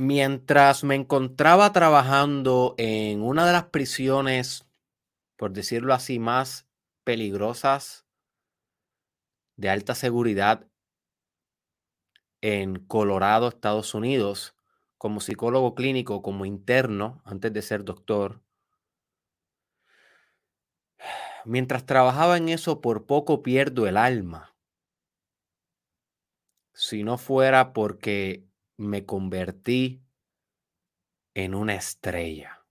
Mientras me encontraba trabajando en una de las prisiones, por decirlo así, más peligrosas de alta seguridad en Colorado, Estados Unidos, como psicólogo clínico, como interno, antes de ser doctor. Mientras trabajaba en eso, por poco pierdo el alma. Si no fuera porque me convertí en una estrella.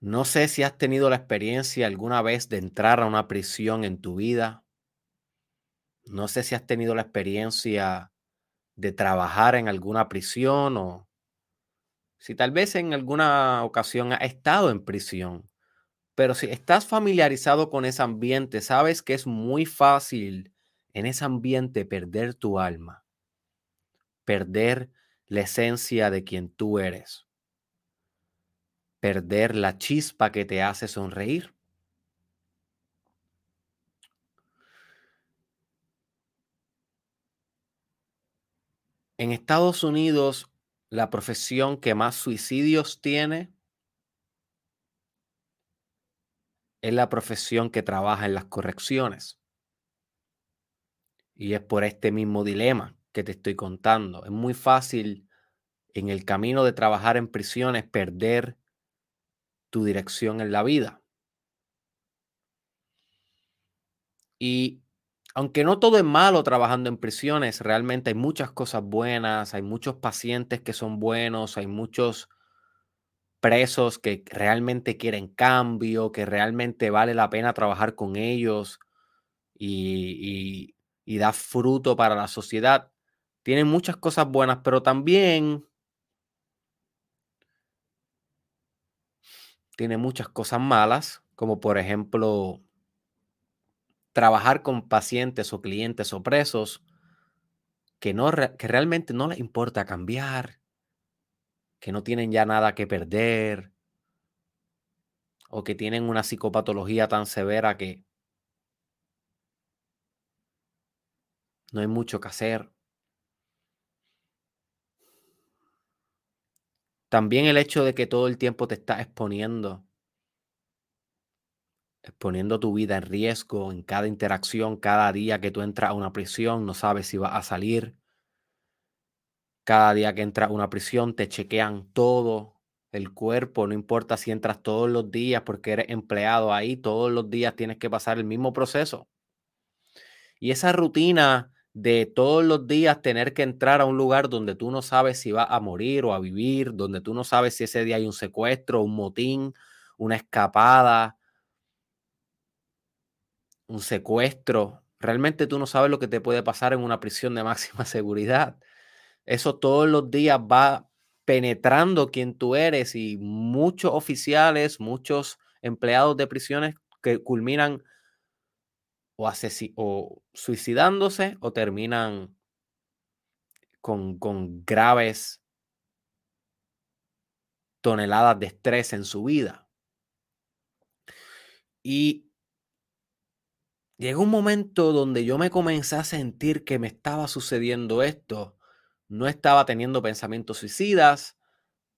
No sé si has tenido la experiencia alguna vez de entrar a una prisión en tu vida. No sé si has tenido la experiencia de trabajar en alguna prisión o si tal vez en alguna ocasión has estado en prisión. Pero si estás familiarizado con ese ambiente, sabes que es muy fácil en ese ambiente perder tu alma, perder la esencia de quien tú eres, perder la chispa que te hace sonreír. En Estados Unidos, la profesión que más suicidios tiene es la profesión que trabaja en las correcciones. Y es por este mismo dilema que te estoy contando. Es muy fácil en el camino de trabajar en prisiones perder tu dirección en la vida. Y aunque no todo es malo trabajando en prisiones, realmente hay muchas cosas buenas, hay muchos pacientes que son buenos, hay muchos presos que realmente quieren cambio, que realmente vale la pena trabajar con ellos y, y, da fruto para la sociedad. Tienen muchas cosas buenas, pero también tiene muchas cosas malas, como por ejemplo trabajar con pacientes o clientes o presos que, no, que realmente no les importa cambiar, que no tienen ya nada que perder o que tienen una psicopatología tan severa que no hay mucho que hacer. También el hecho de que todo el tiempo te estás exponiendo, exponiendo tu vida en riesgo en cada interacción, cada día que tú entras a una prisión, no sabes si vas a salir. Cada día que entras a una prisión te chequean todo, el cuerpo, no importa si entras todos los días porque eres empleado ahí, todos los días tienes que pasar el mismo proceso. Y esa rutina de todos los días tener que entrar a un lugar donde tú no sabes si vas a morir o a vivir, donde tú no sabes si ese día hay un secuestro, un motín, una escapada, un secuestro. Realmente tú no sabes lo que te puede pasar en una prisión de máxima seguridad. Eso todos los días va penetrando quién tú eres y muchos oficiales, muchos empleados de prisiones que culminan o, suicidándose o terminan con, con graves toneladas de estrés en su vida. Y llegó un momento donde yo me comencé a sentir que me estaba sucediendo esto no estaba teniendo pensamientos suicidas,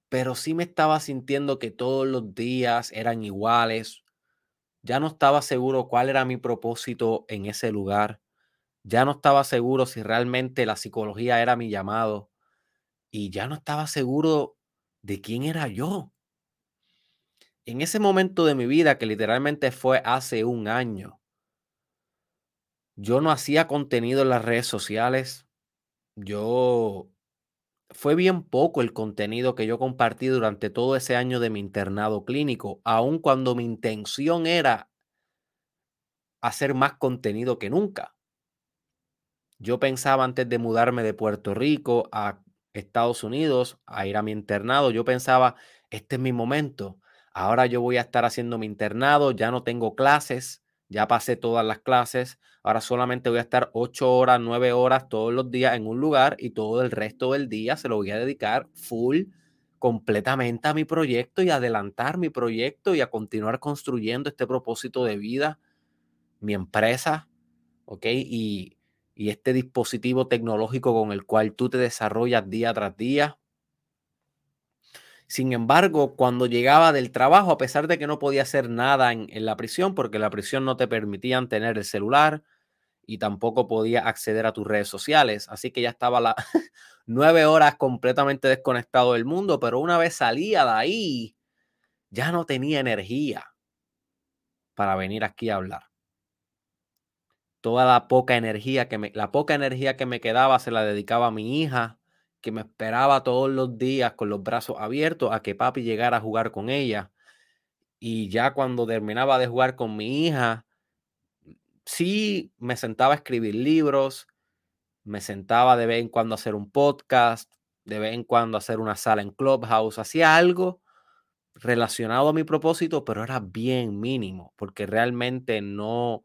pero sí me estaba sintiendo que todos los días eran iguales. Ya no estaba seguro cuál era mi propósito en ese lugar. Ya no estaba seguro si realmente la psicología era mi llamado. Y ya no estaba seguro de quién era yo. En ese momento de mi vida, que literalmente fue hace un año, yo no hacía contenido en las redes sociales yo fue bien poco el contenido que yo compartí durante todo ese año de mi internado clínico, aun cuando mi intención era hacer más contenido que nunca. Yo pensaba antes de mudarme de Puerto Rico a Estados Unidos, a ir a mi internado, yo pensaba, este es mi momento. Ahora yo voy a estar haciendo mi internado, ya no tengo clases, ya pasé todas las clases, ahora solamente voy a estar ocho horas, nueve horas todos los días en un lugar y todo el resto del día se lo voy a dedicar full, completamente a mi proyecto y adelantar mi proyecto y a continuar construyendo este propósito de vida, mi empresa, ¿ok? Y, y este dispositivo tecnológico con el cual tú te desarrollas día tras día. Sin embargo, cuando llegaba del trabajo, a pesar de que no podía hacer nada en, la prisión, porque la prisión no te permitían tener el celular y tampoco podía acceder a tus redes sociales, así que ya estaba las nueve horas completamente desconectado del mundo, pero una vez salía de ahí, ya no tenía energía para venir aquí a hablar. Toda la poca energía que me, la poca energía que me quedaba se la dedicaba a mi hija, que me esperaba todos los días con los brazos abiertos a que papi llegara a jugar con ella. Y ya cuando terminaba de jugar con mi hija, sí me sentaba a escribir libros, me sentaba de vez en cuando a hacer un podcast, de vez en cuando a hacer una sala en Clubhouse, hacía algo relacionado a mi propósito, pero era bien mínimo, porque realmente no,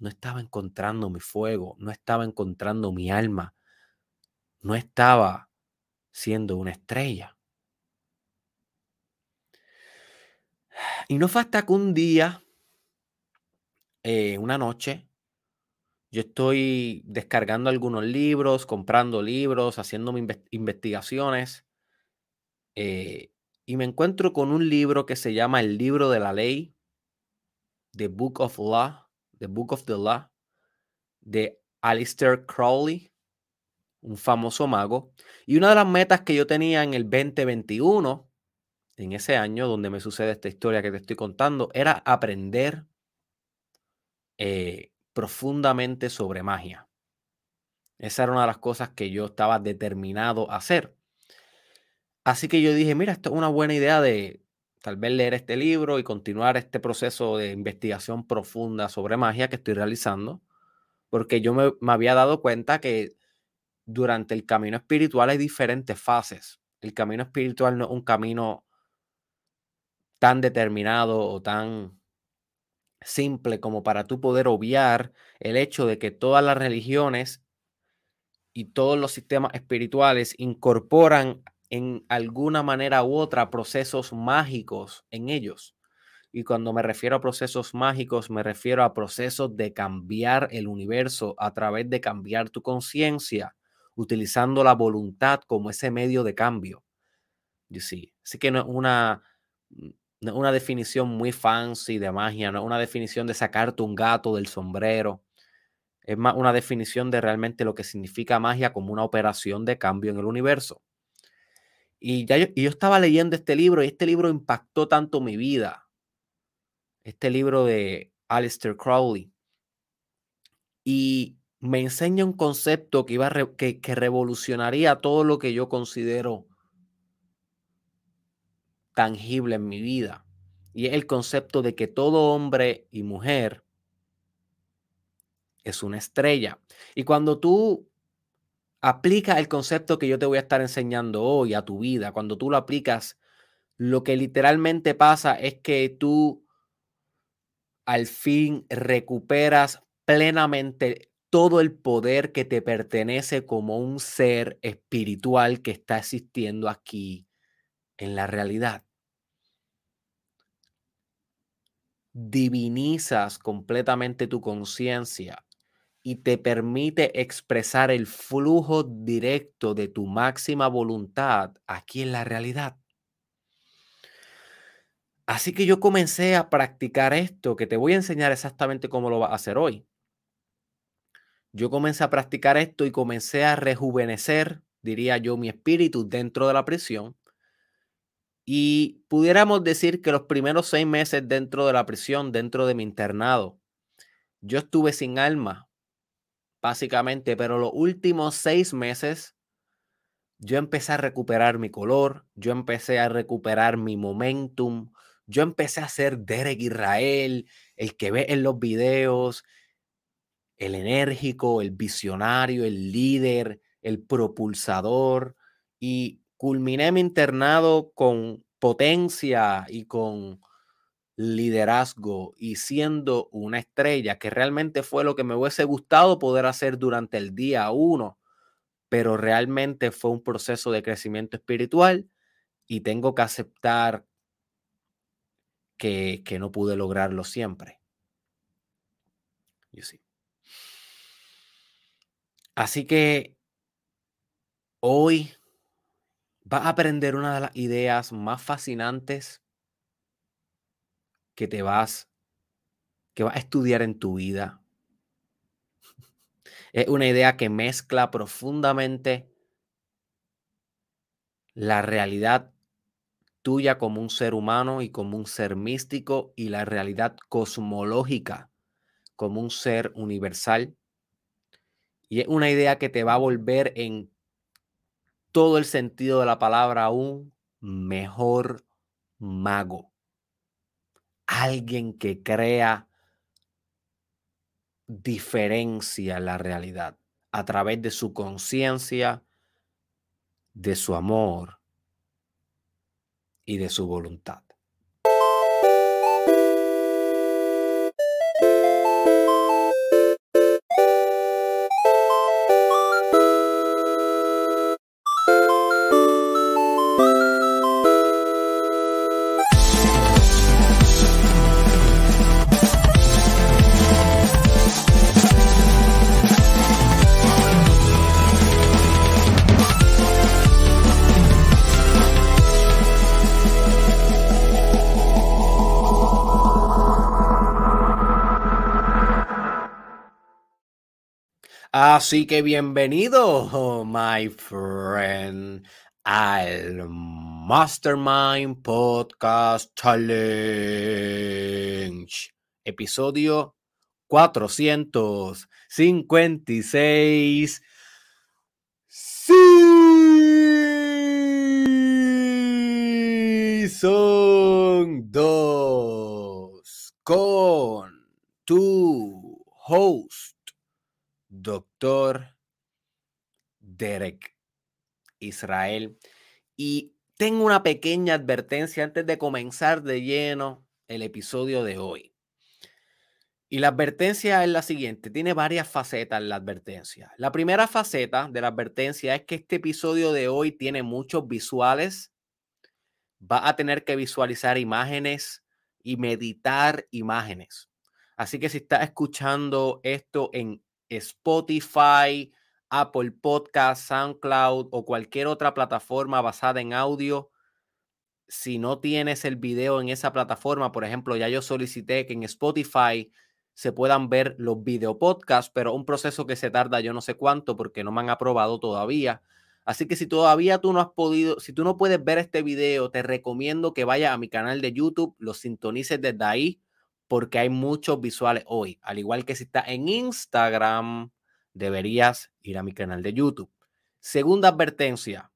no estaba encontrando mi fuego, no estaba encontrando mi alma, no estaba siendo una estrella. Y no fue que un día, eh, una noche, yo estoy descargando algunos libros, comprando libros, haciendo investigaciones, eh, y me encuentro con un libro que se llama El libro de la ley, The Book of Law, The Book of the Law, de Alistair Crowley, un famoso mago. Y una de las metas que yo tenía en el 2021, en ese año donde me sucede esta historia que te estoy contando, era aprender eh, profundamente sobre magia. Esa era una de las cosas que yo estaba determinado a hacer. Así que yo dije, mira, esto es una buena idea de tal vez leer este libro y continuar este proceso de investigación profunda sobre magia que estoy realizando, porque yo me, había dado cuenta que durante el camino espiritual hay diferentes fases. El camino espiritual no es un camino tan determinado o tan simple como para tú poder obviar el hecho de que todas las religiones y todos los sistemas espirituales incorporan en alguna manera u otra procesos mágicos en ellos. Y cuando me refiero a procesos mágicos, me refiero a procesos de cambiar el universo a través de cambiar tu conciencia, utilizando la voluntad como ese medio de cambio. You see. Así que no es una, una definición muy fancy de magia, no es una definición de sacarte un gato del sombrero. Es más una definición de realmente lo que significa magia como una operación de cambio en el universo. Y, ya yo, estaba leyendo este libro y este libro impactó tanto mi vida. Este libro de Alistair Crowley. Y me enseña un concepto que, que, que revolucionaría todo lo que yo considero tangible en mi vida. Y es el concepto de que todo hombre y mujer es una estrella. Y cuando tú aplica el concepto que yo te voy a estar enseñando hoy a tu vida. Cuando tú lo aplicas, lo que literalmente pasa es que tú al fin recuperas plenamente todo el poder que te pertenece como un ser espiritual que está existiendo aquí en la realidad. Divinizas completamente tu conciencia y te permite expresar el flujo directo de tu máxima voluntad aquí en la realidad. Así que yo comencé a practicar esto, que te voy a enseñar exactamente cómo lo vas a hacer hoy. Yo comencé a practicar esto y comencé a rejuvenecer, diría yo, mi espíritu dentro de la prisión. Y pudiéramos decir que los primeros seis meses dentro de la prisión, dentro de mi internado, yo estuve sin alma, básicamente, pero los últimos seis meses yo empecé a recuperar mi color, yo empecé a recuperar mi momentum, yo empecé a ser Derek Israel, el que ve en los videos, el enérgico, el visionario, el líder, el propulsador, y culminé mi internado con potencia y con liderazgo y siendo una estrella, que realmente fue lo que me hubiese gustado poder hacer durante el día uno, pero realmente fue un proceso de crecimiento espiritual y tengo que aceptar que, que no pude lograrlo siempre. Así que hoy vas a aprender una de las ideas más fascinantes que te vas, que vas a estudiar en tu vida. Es una idea que mezcla profundamente la realidad tuya como un ser humano y como un ser místico y la realidad cosmológica como un ser universal. Y es una idea que te va a volver en todo el sentido de la palabra un mejor mago. Alguien que crea diferencia en la realidad a través de su conciencia, de su amor y de su voluntad. Así que bienvenido, my friend, al Mastermind Podcast Challenge, episodio 456. Sí, son dos con tu host doctor Derek Israel. Y tengo una pequeña advertencia antes de comenzar de lleno el episodio de hoy. Y la advertencia es la siguiente, tiene varias facetas la advertencia. La primera faceta de la advertencia es que este episodio de hoy tiene muchos visuales. Va a tener que visualizar imágenes y meditar imágenes. Así que si estás escuchando esto en Spotify, Apple Podcast, SoundCloud o cualquier otra plataforma basada en audio. Si no tienes el video en esa plataforma, por ejemplo, ya yo solicité que en Spotify se puedan ver los video podcasts, pero un proceso que se tarda yo no sé cuánto porque no me han aprobado todavía. Así que si todavía tú no has podido, si tú no puedes ver este video, te recomiendo que vayas a mi canal de YouTube, lo sintonices desde ahí porque hay muchos visuales hoy. Al igual que si estás en Instagram, deberías ir a mi canal de YouTube. Segunda advertencia.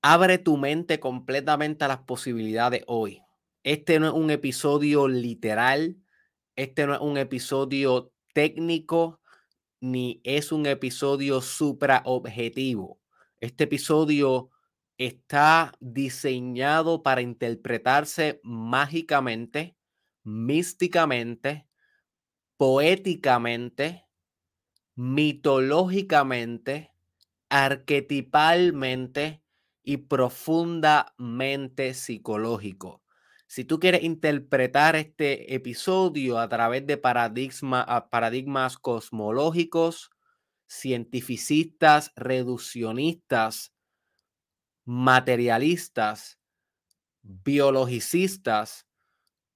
Abre tu mente completamente a las posibilidades hoy. Este no es un episodio literal, este no es un episodio técnico, ni es un episodio supra objetivo. Este episodio está diseñado para interpretarse mágicamente, místicamente, poéticamente, mitológicamente, arquetipalmente y profundamente psicológico. Si tú quieres interpretar este episodio a través de paradigmas cosmológicos, cientificistas, reduccionistas, materialistas, biologicistas,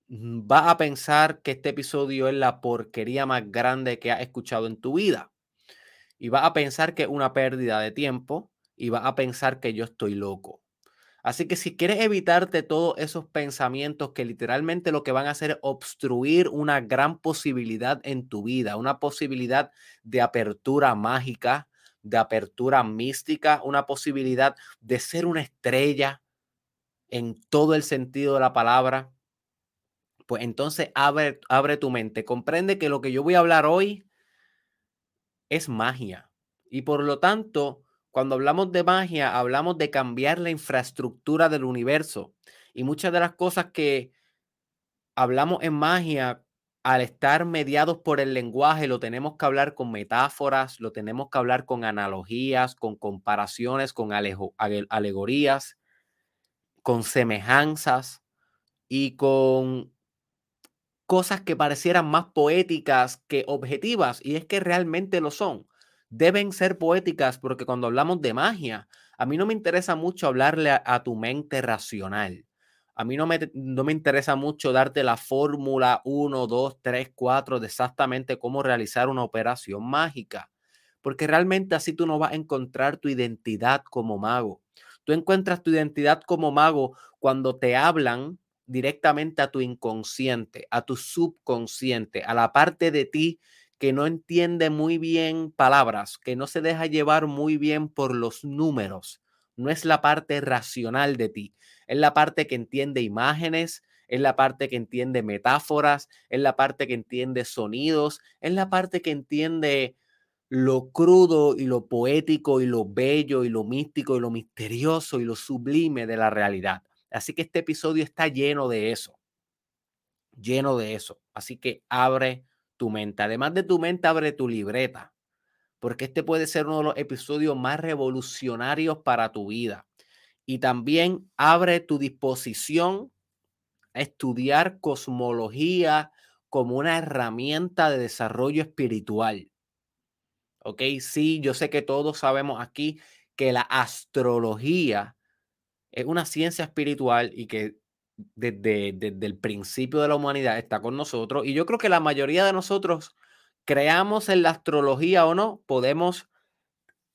mm, va a pensar que este episodio es la porquería más grande que has escuchado en tu vida. Y va a pensar que es una pérdida de tiempo y va a pensar que yo estoy loco. Así que si quieres evitarte todos esos pensamientos que literalmente lo que van a hacer es obstruir una gran posibilidad en tu vida, una posibilidad de apertura mágica, de apertura mística, una posibilidad de ser una estrella en todo el sentido de la palabra, pues entonces abre, abre tu mente. Comprende que lo que yo voy a hablar hoy es magia. Y por lo tanto, cuando hablamos de magia, hablamos de cambiar la infraestructura del universo. Y muchas de las cosas que hablamos en magia al estar mediados por el lenguaje, lo tenemos que hablar con metáforas, lo tenemos que hablar con analogías, con comparaciones, con alegorías, con semejanzas y con cosas que parecieran más poéticas que objetivas, y es que realmente lo son. Deben ser poéticas porque cuando hablamos de magia, a mí no me interesa mucho hablarle a, tu mente racional. A mí no me, no me interesa mucho darte la fórmula 1, 2, 3, 4 de exactamente cómo realizar una operación mágica, porque realmente así tú no vas a encontrar tu identidad como mago. Tú encuentras tu identidad como mago cuando te hablan directamente a tu inconsciente, a tu subconsciente, a la parte de ti que no entiende muy bien palabras, que no se deja llevar muy bien por los números. No es la parte racional de ti, es la parte que entiende imágenes, es la parte que entiende metáforas, es la parte que entiende sonidos, es la parte que entiende lo crudo y lo poético y lo bello y lo místico y lo misterioso y lo sublime de la realidad. Así que este episodio está lleno de eso, lleno de eso. Así que abre tu mente. Además de tu mente, abre tu libreta, porque este puede ser uno de los episodios más revolucionarios para tu vida. Y también abre tu disposición a estudiar cosmología como una herramienta de desarrollo espiritual. ¿Ok? Sí, yo sé que todos sabemos aquí que la astrología es una ciencia espiritual y que desde, el principio de la humanidad está con nosotros. Y yo creo que la mayoría de nosotros, creamos en la astrología o no, podemos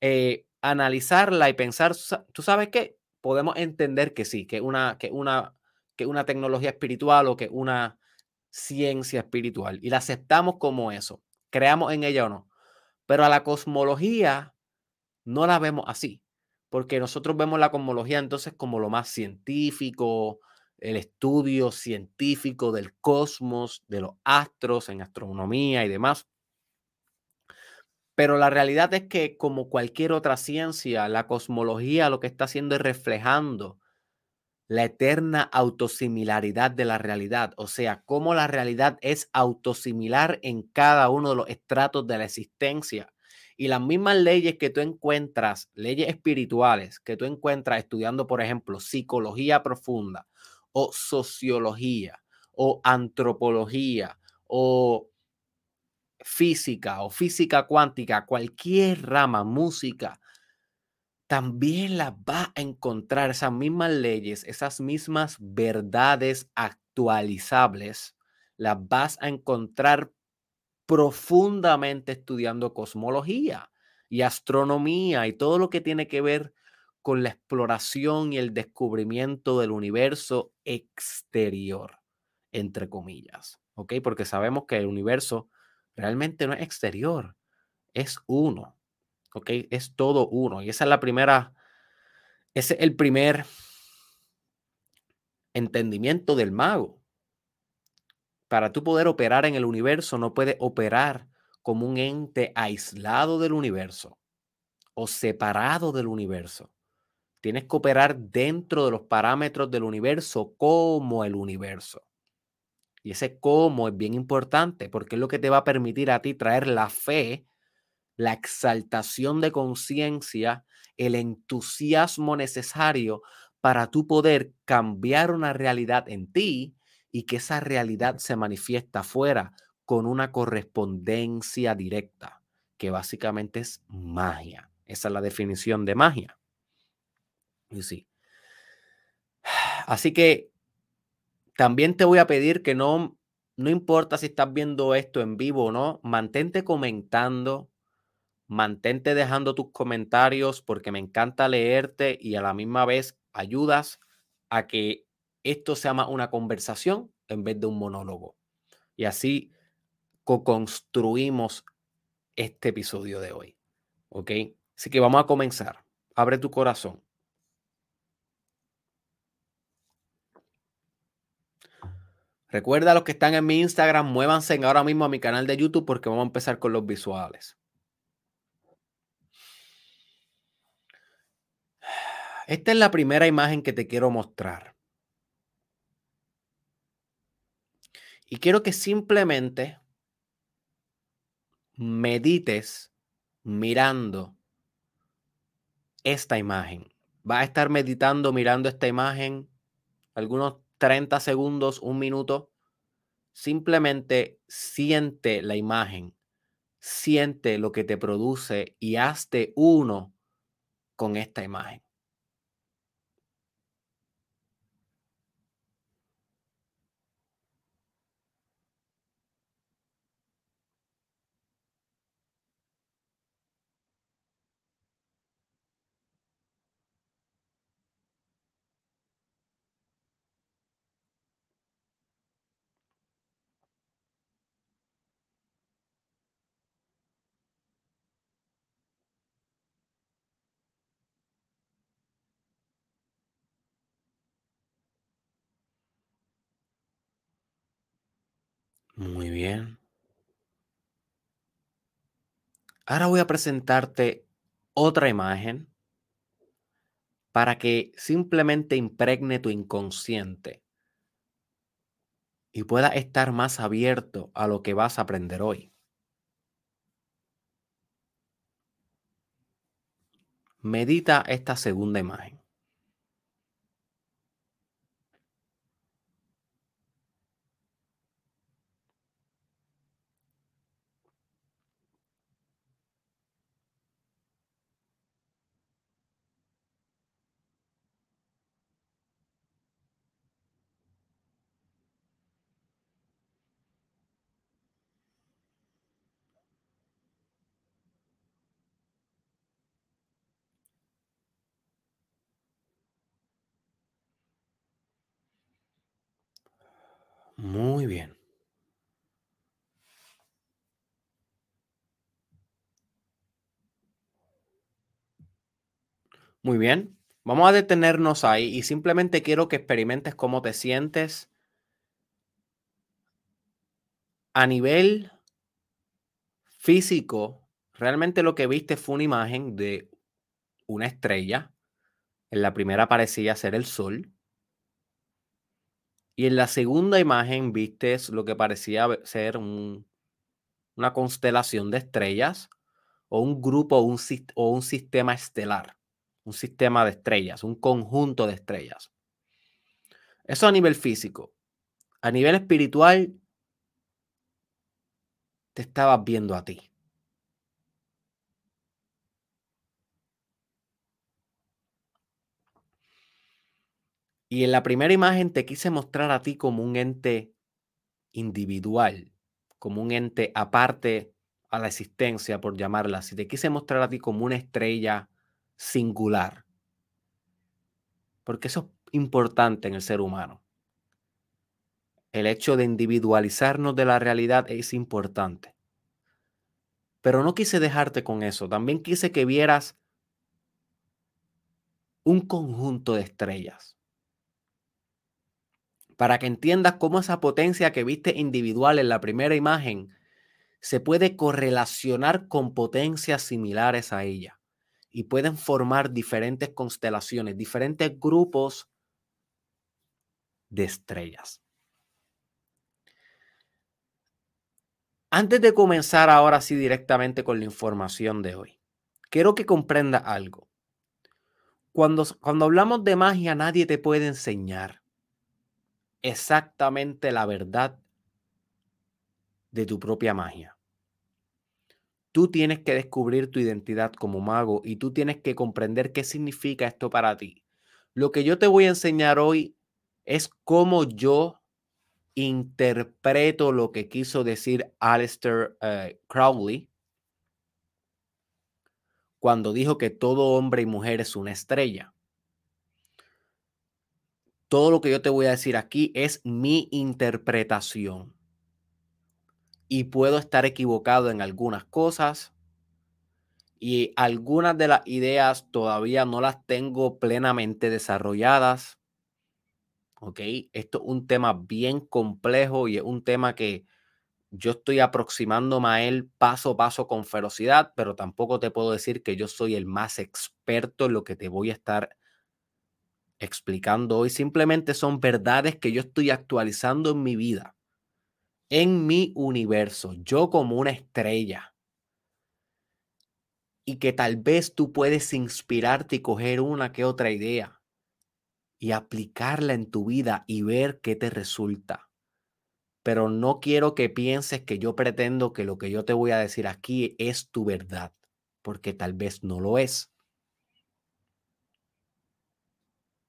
eh, analizarla y pensar, ¿tú sabes qué? Podemos entender que sí, que una, que una, que una tecnología espiritual o que una ciencia espiritual. Y la aceptamos como eso. Creamos en ella o no. Pero a la cosmología no la vemos así porque nosotros vemos la cosmología entonces como lo más científico, el estudio científico del cosmos, de los astros en astronomía y demás. Pero la realidad es que como cualquier otra ciencia, la cosmología lo que está haciendo es reflejando la eterna autosimilaridad de la realidad, o sea, cómo la realidad es autosimilar en cada uno de los estratos de la existencia y las mismas leyes que tú encuentras, leyes espirituales que tú encuentras estudiando, por ejemplo, psicología profunda o sociología o antropología o física o física cuántica, cualquier rama, música, también las vas a encontrar esas mismas leyes, esas mismas verdades actualizables, las vas a encontrar profundamente estudiando cosmología y astronomía y todo lo que tiene que ver con la exploración y el descubrimiento del universo exterior, entre comillas, ¿ok? Porque sabemos que el universo realmente no es exterior, es uno, ¿ok? Es todo uno. Y esa es la primera, ese es el primer entendimiento del mago para tú poder operar en el universo, no puedes operar como un ente aislado del universo o separado del universo. Tienes que operar dentro de los parámetros del universo como el universo. Y ese cómo es bien importante porque es lo que te va a permitir a ti traer la fe, la exaltación de conciencia, el entusiasmo necesario para tú poder cambiar una realidad en ti y que esa realidad se manifiesta afuera con una correspondencia directa, que básicamente es magia. Esa es la definición de magia. Y sí. Así que también te voy a pedir que no, no importa si estás viendo esto en vivo o no, mantente comentando, mantente dejando tus comentarios porque me encanta leerte y a la misma vez ayudas a que esto se llama una conversación en vez de un monólogo. Y así co-construimos este episodio de hoy. ¿Ok? Así que vamos a comenzar. Abre tu corazón. Recuerda a los que están en mi Instagram, muévanse ahora mismo a mi canal de YouTube porque vamos a empezar con los visuales. Esta es la primera imagen que te quiero mostrar. Y quiero que simplemente medites mirando esta imagen. Va a estar meditando mirando esta imagen algunos 30 segundos, un minuto. Simplemente siente la imagen, siente lo que te produce y hazte uno con esta imagen. Muy bien. Ahora voy a presentarte otra imagen para que simplemente impregne tu inconsciente y pueda estar más abierto a lo que vas a aprender hoy. Medita esta segunda imagen. Muy bien. Muy bien. Vamos a detenernos ahí y simplemente quiero que experimentes cómo te sientes a nivel físico. Realmente lo que viste fue una imagen de una estrella. En la primera parecía ser el sol. Y en la segunda imagen viste lo que parecía ser una constelación de estrellas o un grupo un, o un sistema estelar, un sistema de estrellas, un conjunto de estrellas. Eso a nivel físico. A nivel espiritual, te estabas viendo a ti. Y en la primera imagen te quise mostrar a ti como un ente individual, como un ente aparte a la existencia, por llamarla así. Te quise mostrar a ti como una estrella singular. Porque eso es importante en el ser humano. El hecho de individualizarnos de la realidad es importante. Pero no quise dejarte con eso. También quise que vieras un conjunto de estrellas para que entiendas cómo esa potencia que viste individual en la primera imagen se puede correlacionar con potencias similares a ella y pueden formar diferentes constelaciones, diferentes grupos de estrellas. Antes de comenzar ahora sí directamente con la información de hoy, quiero que comprenda algo. Cuando, cuando hablamos de magia, nadie te puede enseñar exactamente la verdad de tu propia magia. Tú tienes que descubrir tu identidad como mago y tú tienes que comprender qué significa esto para ti. Lo que yo te voy a enseñar hoy es cómo yo interpreto lo que quiso decir Aleister eh, Crowley cuando dijo que todo hombre y mujer es una estrella. Todo lo que yo te voy a decir aquí es mi interpretación. Y puedo estar equivocado en algunas cosas. Y algunas de las ideas todavía no las tengo plenamente desarrolladas. ¿Ok? Esto es un tema bien complejo y es un tema que yo estoy aproximándome a él paso a paso con ferocidad, pero tampoco te puedo decir que yo soy el más experto en lo que te voy a estar explicando hoy simplemente son verdades que yo estoy actualizando en mi vida, en mi universo, yo como una estrella. Y que tal vez tú puedes inspirarte y coger una que otra idea y aplicarla en tu vida y ver qué te resulta. pero no quiero que pienses que yo pretendo que lo que yo te voy a decir aquí es tu verdad, porque tal vez no lo es.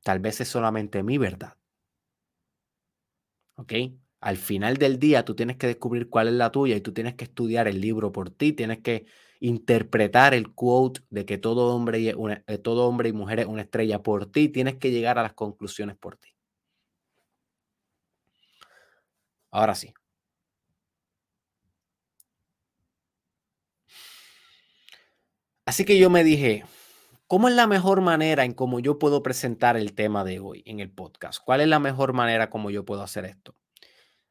Tal vez es solamente mi verdad. ¿Ok? Al final del día tú tienes que descubrir cuál es la tuya y tú tienes que estudiar el libro por ti, tienes que interpretar el quote de que todo hombre y, eh, todo hombre y mujer es una estrella por ti, tienes que llegar a las conclusiones por ti. Ahora sí. Así que yo me dije, ¿cómo es la mejor manera en cómo yo puedo presentar el tema de hoy en el podcast? ¿Cuál es la mejor manera como yo puedo hacer esto?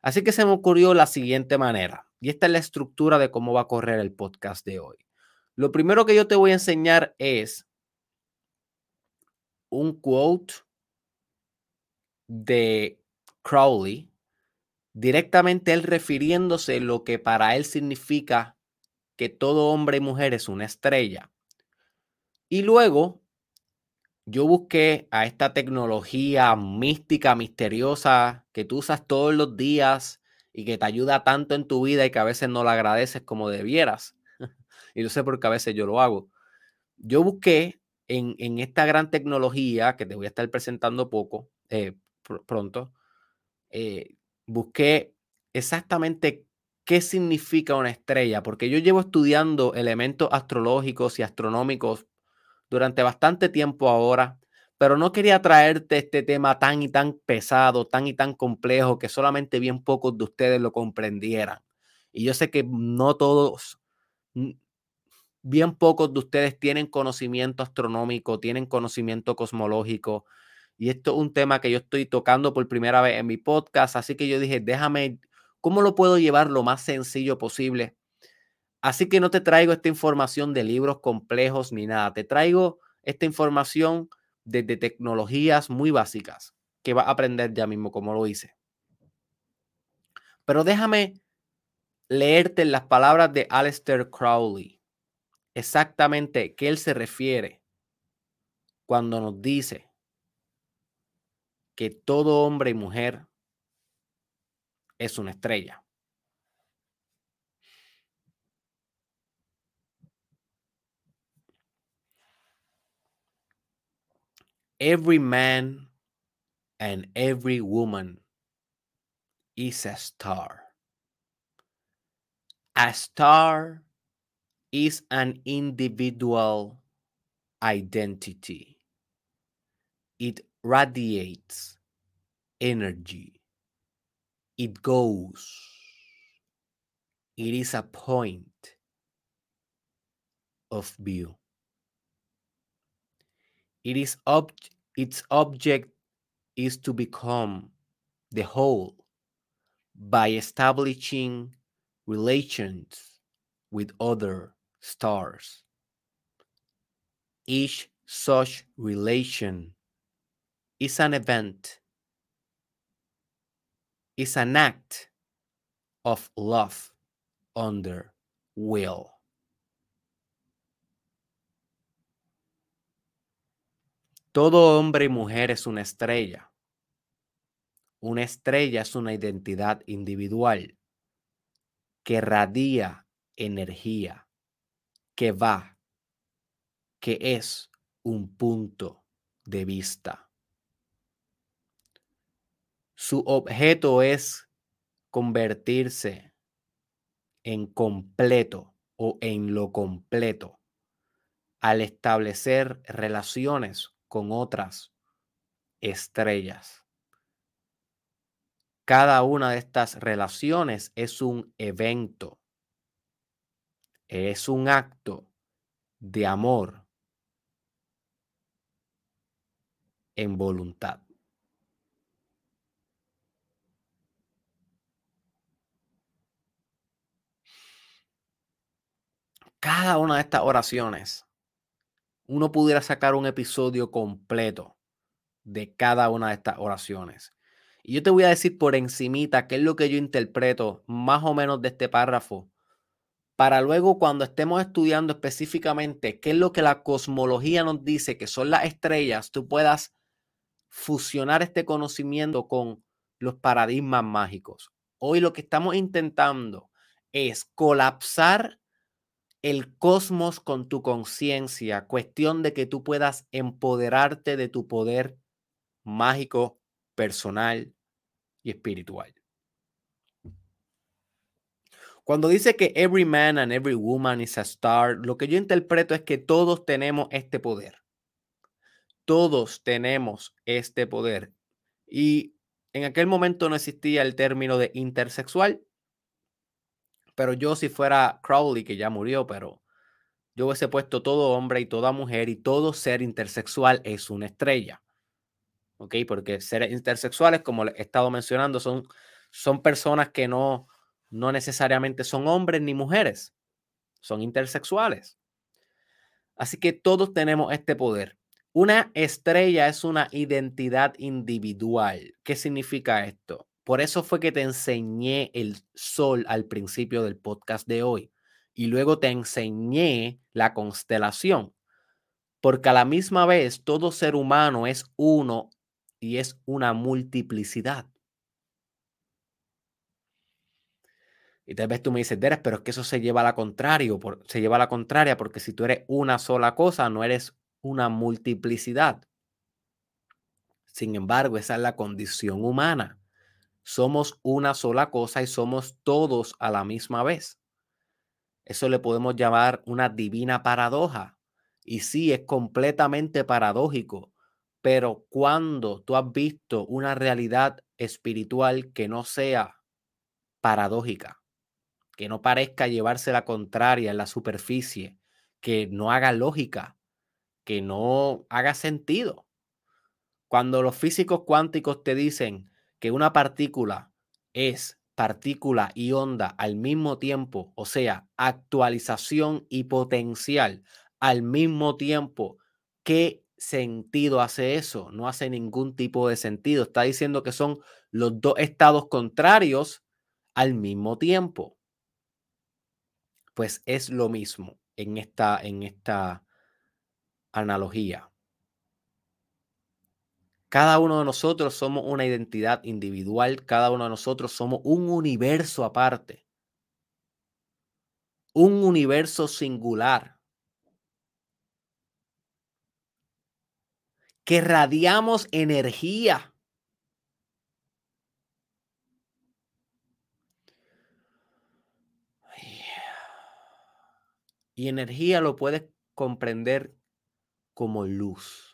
Así que se me ocurrió la siguiente manera, y esta es la estructura de cómo va a correr el podcast de hoy. Lo primero que yo te voy a enseñar es un quote de Crowley, directamente él refiriéndose lo que para él significa que todo hombre y mujer es una estrella. Y luego yo busqué a esta tecnología mística, misteriosa, que tú usas todos los días y que te ayuda tanto en tu vida y que a veces no la agradeces como debieras. y yo sé porque a veces yo lo hago. Yo busqué en, esta gran tecnología que te voy a estar presentando poco, eh, pronto, eh, busqué exactamente qué significa una estrella, porque yo llevo estudiando elementos astrológicos y astronómicos durante bastante tiempo ahora, pero no quería traerte este tema tan y tan pesado, tan y tan complejo, que solamente bien pocos de ustedes lo comprendieran. Y yo sé que no todos, bien pocos de ustedes tienen conocimiento astronómico, tienen conocimiento cosmológico. Y esto es un tema que yo estoy tocando por primera vez en mi podcast, así que yo dije, déjame, ¿cómo lo puedo llevar lo más sencillo posible? Así que no te traigo esta información de libros complejos ni nada. Te traigo esta información desde tecnologías muy básicas que vas a aprender ya mismo como lo hice. Pero déjame leerte las palabras de Aleister Crowley. Exactamente qué él se refiere cuando nos dice que todo hombre y mujer es una estrella. Every man and every woman is a star. A star is an individual identity. It radiates energy. It goes. It is a point of view. It is ob- its object is to become the whole by establishing relations with other stars. Each such relation is an event, is an act of love under will. Todo hombre y mujer es una estrella. Una estrella es una identidad individual que radia energía, que va, que es un punto de vista. Su objeto es convertirse en completo o en lo completo al establecer relaciones con otras estrellas. Cada una de estas relaciones es un evento, es un acto de amor en voluntad. Cada una de estas oraciones uno pudiera sacar un episodio completo de cada una de estas oraciones. Y yo te voy a decir por encimita qué es lo que yo interpreto más o menos de este párrafo, para luego cuando estemos estudiando específicamente qué es lo que la cosmología nos dice que son las estrellas, tú puedas fusionar este conocimiento con los paradigmas mágicos. Hoy lo que estamos intentando es colapsar el cosmos con tu conciencia, cuestión de que tú puedas empoderarte de tu poder mágico, personal y espiritual. Cuando dice que every man and every woman is a star, lo que yo interpreto es que todos tenemos este poder. Todos tenemos este poder. Y en aquel momento no existía el término de intersexual, pero yo si fuera Crowley, que ya murió, pero yo hubiese puesto todo hombre y toda mujer y todo ser intersexual es una estrella. ¿Ok? Porque seres intersexuales, como he estado mencionando, son, son personas que no, no necesariamente son hombres ni mujeres, son intersexuales. Así que todos tenemos este poder. Una estrella es una identidad individual. ¿Qué significa esto? Por eso fue que te enseñé el sol al principio del podcast de hoy y luego te enseñé la constelación. Porque a la misma vez todo ser humano es uno y es una multiplicidad. Y tal vez tú me dices, pero es que eso se lleva a la contraria, se lleva a la contraria, porque si tú eres una sola cosa, no eres una multiplicidad. Sin embargo, esa es la condición humana. Somos una sola cosa y somos todos a la misma vez. Eso le podemos llamar una divina paradoja. Y sí, es completamente paradójico, pero cuando tú has visto una realidad espiritual que no sea paradójica, que no parezca llevarse la contraria en la superficie, que no haga lógica, que no haga sentido. Cuando los físicos cuánticos te dicen que una partícula es partícula y onda al mismo tiempo, o sea, actualización y potencial al mismo tiempo, ¿qué sentido hace eso? No hace ningún tipo de sentido. Está diciendo que son los dos estados contrarios al mismo tiempo pues es lo mismo en esta, en esta analogía. Cada uno de nosotros somos una identidad individual, cada uno de nosotros somos un universo aparte, un universo singular, que radiamos energía. Y energía lo puedes comprender como luz,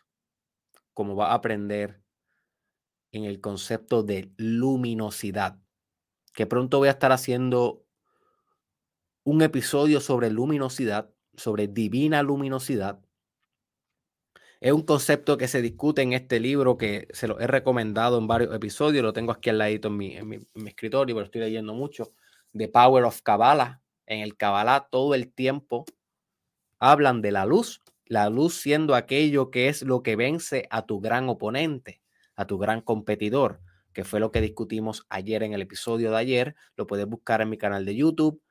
como va a aprender en el concepto de luminosidad, que pronto voy a estar haciendo un episodio sobre luminosidad, sobre divina luminosidad. Es un concepto que se discute en este libro que se lo he recomendado en varios episodios, lo tengo aquí al ladito en mi, escritorio, pero estoy leyendo mucho, The Power of Kabbalah. En el Kabbalah todo el tiempo hablan de la luz, la luz siendo aquello que es lo que vence a tu gran oponente, a tu gran competidor, que fue lo que discutimos ayer en el episodio de ayer. Lo puedes buscar en mi canal de YouTube.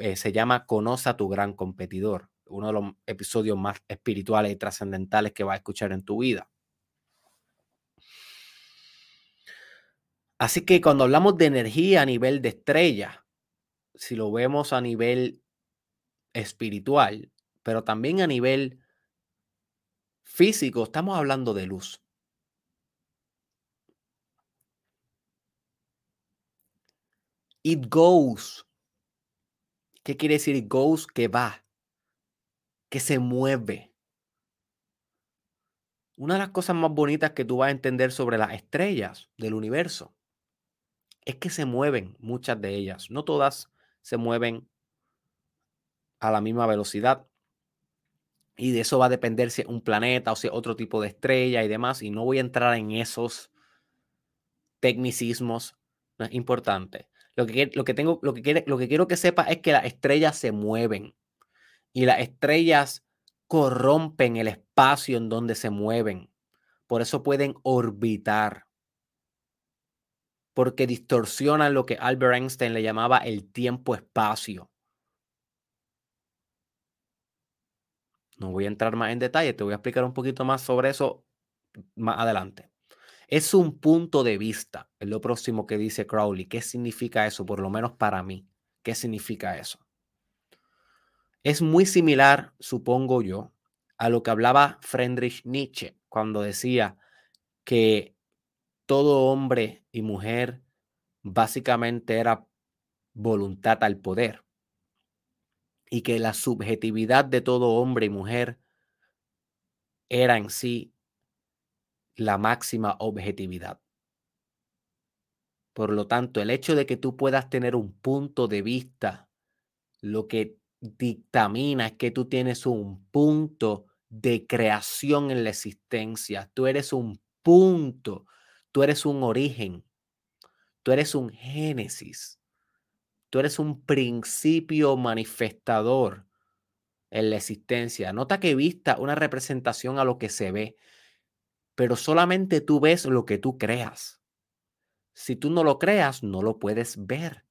Eh, se llama Conoce a tu gran competidor, uno de los episodios más espirituales y trascendentales que vas a escuchar en tu vida. Así que cuando hablamos de energía a nivel de estrella, si lo vemos a nivel espiritual, pero también a nivel físico, estamos hablando de luz. It goes. ¿Qué quiere decir it goes? Que va, que se mueve. Una de las cosas más bonitas que tú vas a entender sobre las estrellas del universo es que se mueven muchas de ellas. No todas se mueven a la misma velocidad. Y de eso va a depender si es un planeta o si es otro tipo de estrella y demás. Y no voy a entrar en esos tecnicismos. No es importante. Lo que, lo que, tengo, lo que, quiere, lo que quiero que sepa es que las estrellas se mueven. Y las estrellas corrompen el espacio en donde se mueven. Por eso pueden orbitar. Porque distorsionan lo que Albert Einstein le llamaba el tiempo-espacio. No voy a entrar más en detalle, te voy a explicar un poquito más sobre eso más adelante. Es un punto de vista, es lo próximo que dice Crowley. ¿Qué significa eso? Por lo menos para mí. ¿Qué significa eso? Es muy similar, supongo yo, a lo que hablaba Friedrich Nietzsche cuando decía que todo hombre y mujer básicamente era voluntad al poder y que la subjetividad de todo hombre y mujer era en sí la máxima objetividad. Por lo tanto, el hecho de que tú puedas tener un punto de vista, lo que dictamina es que tú tienes un punto de creación en la existencia. Tú eres un punto, tú eres un origen, tú eres un génesis, tú eres un principio manifestador en la existencia. Nota que vista una representación a lo que se ve, pero solamente tú ves lo que tú creas. Si tú no lo creas, no lo puedes ver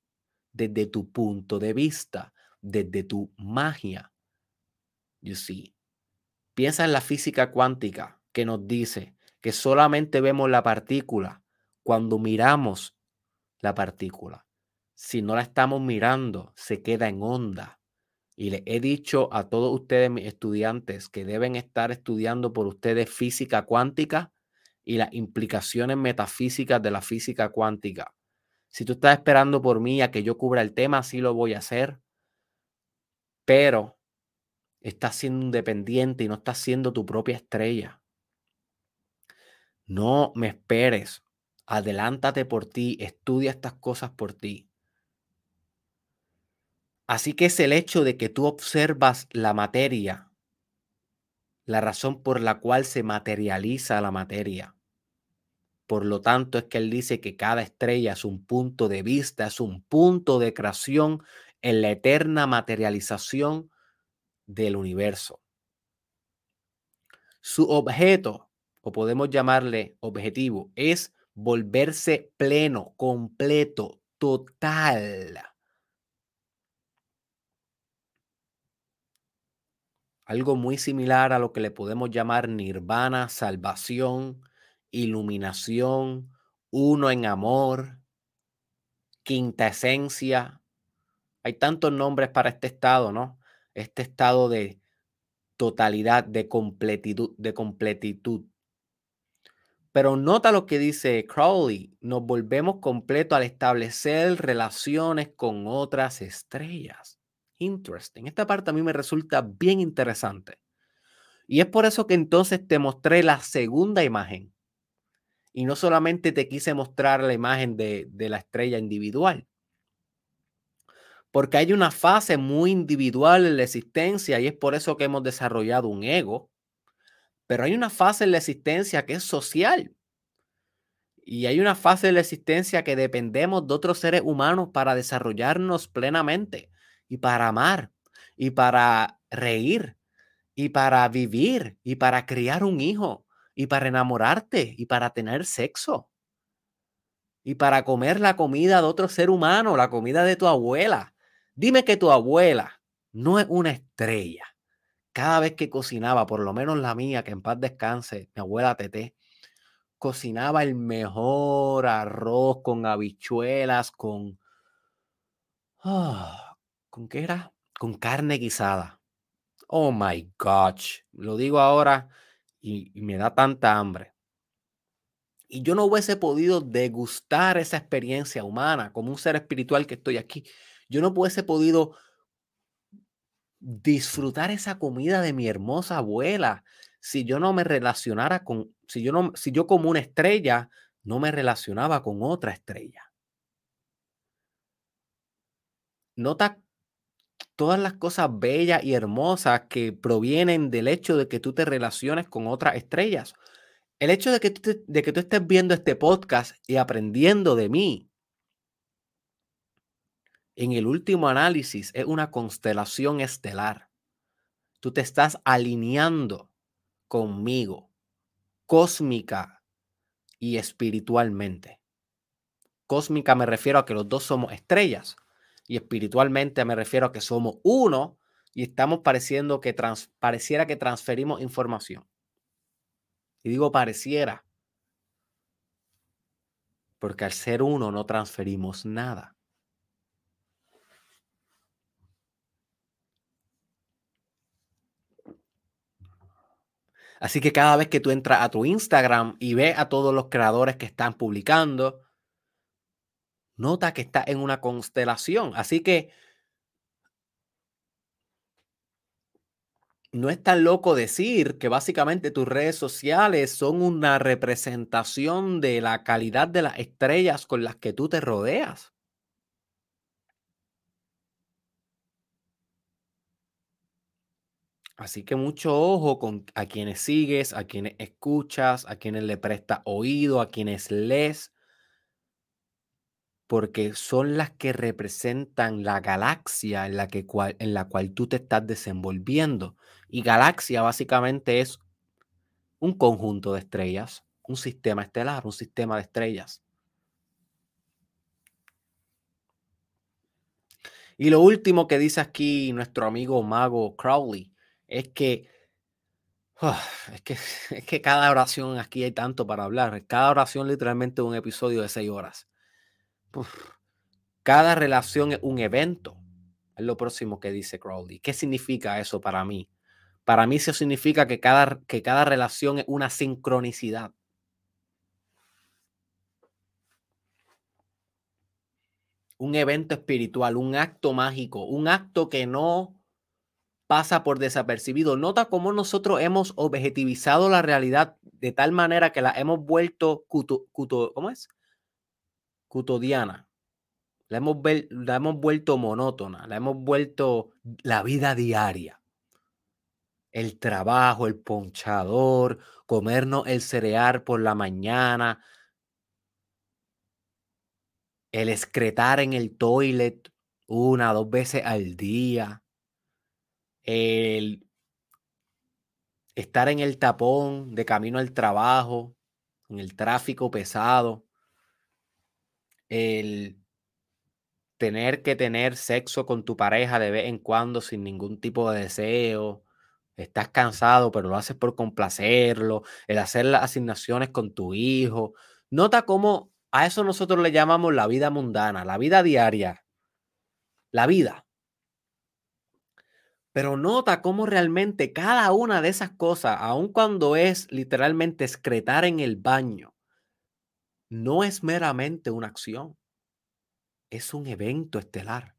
desde tu punto de vista, desde tu magia. You see. Piensa en la física cuántica que nos dice que solamente vemos la partícula cuando miramos la partícula. Si no la estamos mirando, se queda en onda. Y le he dicho a todos ustedes, mis estudiantes, que deben estar estudiando por ustedes física cuántica y las implicaciones metafísicas de la física cuántica. Si tú estás esperando por mí a que yo cubra el tema, sí lo voy a hacer. Pero estás siendo independiente y no estás siendo tu propia estrella. No me esperes. Adelántate por ti. Estudia estas cosas por ti. Así que es el hecho de que tú observas la materia, la razón por la cual se materializa la materia. Por lo tanto, es que él dice que cada estrella es un punto de vista, es un punto de creación en la eterna materialización del universo. Su objeto, o podemos llamarle objetivo, es volverse pleno, completo, total. Algo muy similar a lo que le podemos llamar nirvana, salvación, iluminación, uno en amor, quinta esencia. Hay tantos nombres para este estado, ¿no? Este estado de totalidad, de completitud, de completitud. Pero nota lo que dice Crowley, nos volvemos completos al establecer relaciones con otras estrellas. Interesting. Esta parte a mí me resulta bien interesante. Y es por eso que entonces te mostré la segunda imagen. Y no solamente te quise mostrar la imagen de, de la estrella individual. Porque hay una fase muy individual en la existencia y es por eso que hemos desarrollado un ego. Pero hay una fase en la existencia que es social. Y hay una fase de la existencia que dependemos de otros seres humanos para desarrollarnos plenamente y para amar y para reír y para vivir y para criar un hijo y para enamorarte y para tener sexo y para comer la comida de otro ser humano, la comida de tu abuela. Dime que tu abuela no es una estrella. Cada vez que cocinaba, por lo menos la mía, que en paz descanse, mi abuela Tete, cocinaba el mejor arroz con habichuelas, con... Ah, ¿Con qué era? Con carne guisada. Oh my gosh. Lo digo ahora y, me da tanta hambre. Y yo no hubiese podido degustar esa experiencia humana como un ser espiritual que estoy aquí. Yo no hubiese podido disfrutar esa comida de mi hermosa abuela si yo no me relacionara con, si yo no, si yo como una estrella no me relacionaba con otra estrella. Nota todas las cosas bellas y hermosas que provienen del hecho de que tú te relaciones con otras estrellas. El hecho de que, tú estés viendo este podcast y aprendiendo de mí, en el último análisis es una constelación estelar. Tú te estás alineando conmigo, cósmica y espiritualmente. Cósmica me refiero a que los dos somos estrellas y espiritualmente me refiero a que somos uno y estamos pareciendo que pareciera que transferimos información. Y digo pareciera, porque al ser uno no transferimos nada. Así que cada vez que tú entras a tu Instagram y ves a todos los creadores que están publicando, nota que está en una constelación. Así que no es tan loco decir que básicamente tus redes sociales son una representación de la calidad de las estrellas con las que tú te rodeas. Así que mucho ojo con a quienes sigues, a quienes escuchas, a quienes le prestas oído, a quienes lees, porque son las que representan la galaxia en la, que en la cual tú te estás desenvolviendo. Y galaxia básicamente es un conjunto de estrellas, un sistema estelar, un sistema de estrellas. Y lo último que dice aquí nuestro amigo mago Crowley es que, es que, es que cada oración aquí hay tanto para hablar. Cada oración literalmente es un episodio de seis horas. Cada relación es un evento. Es lo próximo que dice Crowley. ¿Qué significa eso para mí? Para mí eso significa que cada, que cada relación es una sincronicidad. Un evento espiritual, un acto mágico, un acto que no pasa por desapercibido. Nota cómo nosotros hemos objetivizado la realidad de tal manera que la hemos vuelto cuto, ¿cómo es? Cutodiana. La hemos, la hemos vuelto monótona, la hemos vuelto la vida diaria. El trabajo, el ponchador, comernos el cereal por la mañana, el excretar en el toilet una, dos veces al día el estar en el tapón de camino al trabajo, en el tráfico pesado, el tener que tener sexo con tu pareja de vez en cuando sin ningún tipo de deseo, estás cansado pero lo haces por complacerlo, el hacer las asignaciones con tu hijo. Nota cómo a eso nosotros le llamamos la vida mundana, la vida diaria, la vida. Pero nota cómo realmente cada una de esas cosas, aun cuando es literalmente excretar en el baño, no es meramente una acción, es un evento estelar.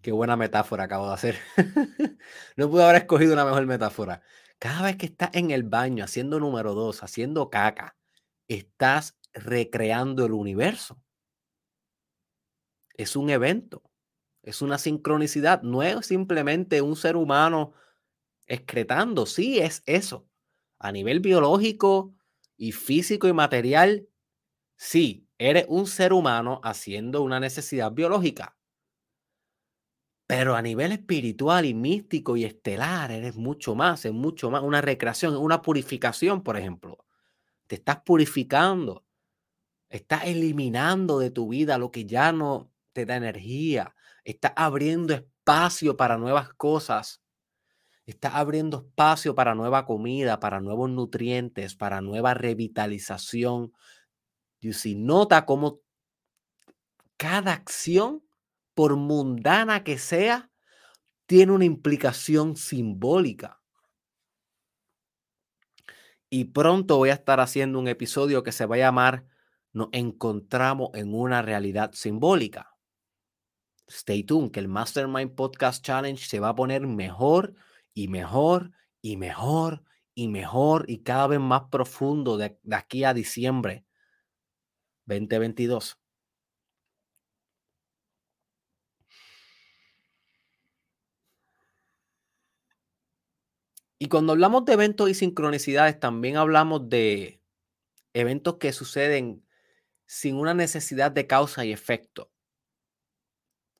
Qué buena metáfora acabo de hacer. no pude haber escogido una mejor metáfora. Cada vez que estás en el baño haciendo número dos, haciendo caca, estás recreando el universo. Es un evento, es una sincronicidad, no es simplemente un ser humano excretando, sí es eso. A nivel biológico y físico y material, sí, eres un ser humano haciendo una necesidad biológica. Pero a nivel espiritual y místico y estelar, eres mucho más, es mucho más, una recreación, una purificación, por ejemplo. Te estás purificando. Estás eliminando de tu vida lo que ya no te da energía. Estás abriendo espacio para nuevas cosas. Estás abriendo espacio para nueva comida, para nuevos nutrientes, para nueva revitalización. Y si nota cómo cada acción, por mundana que sea, tiene una implicación simbólica. Y pronto voy a estar haciendo un episodio que se va a llamar Nos encontramos en una realidad simbólica. Stay tuned, que el Mastermind Podcast Challenge se va a poner mejor y mejor y mejor y mejor y cada vez más profundo de, aquí a diciembre 2022. Y cuando hablamos de eventos y sincronicidades, también hablamos de eventos que suceden sin una necesidad de causa y efecto.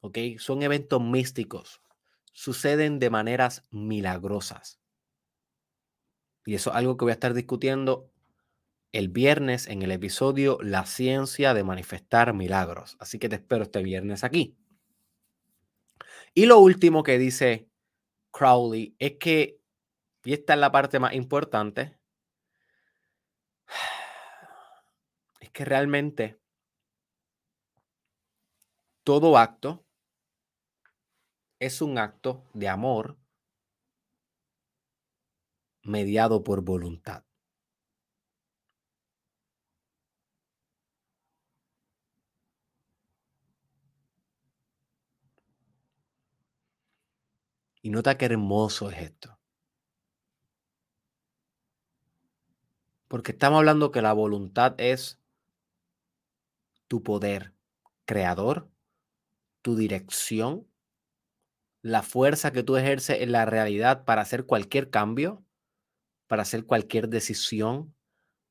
¿Ok? Son eventos místicos. Suceden de maneras milagrosas. Y eso es algo que voy a estar discutiendo el viernes en el episodio La ciencia de manifestar milagros. Así que te espero este viernes aquí. Y lo último que dice Crowley es que, y esta es la parte más importante, es que realmente todo acto es un acto de amor mediado por voluntad. Y nota qué hermoso es esto. Porque estamos hablando que la voluntad es tu poder creador, tu dirección, la fuerza que tú ejerces en la realidad para hacer cualquier cambio, para hacer cualquier decisión,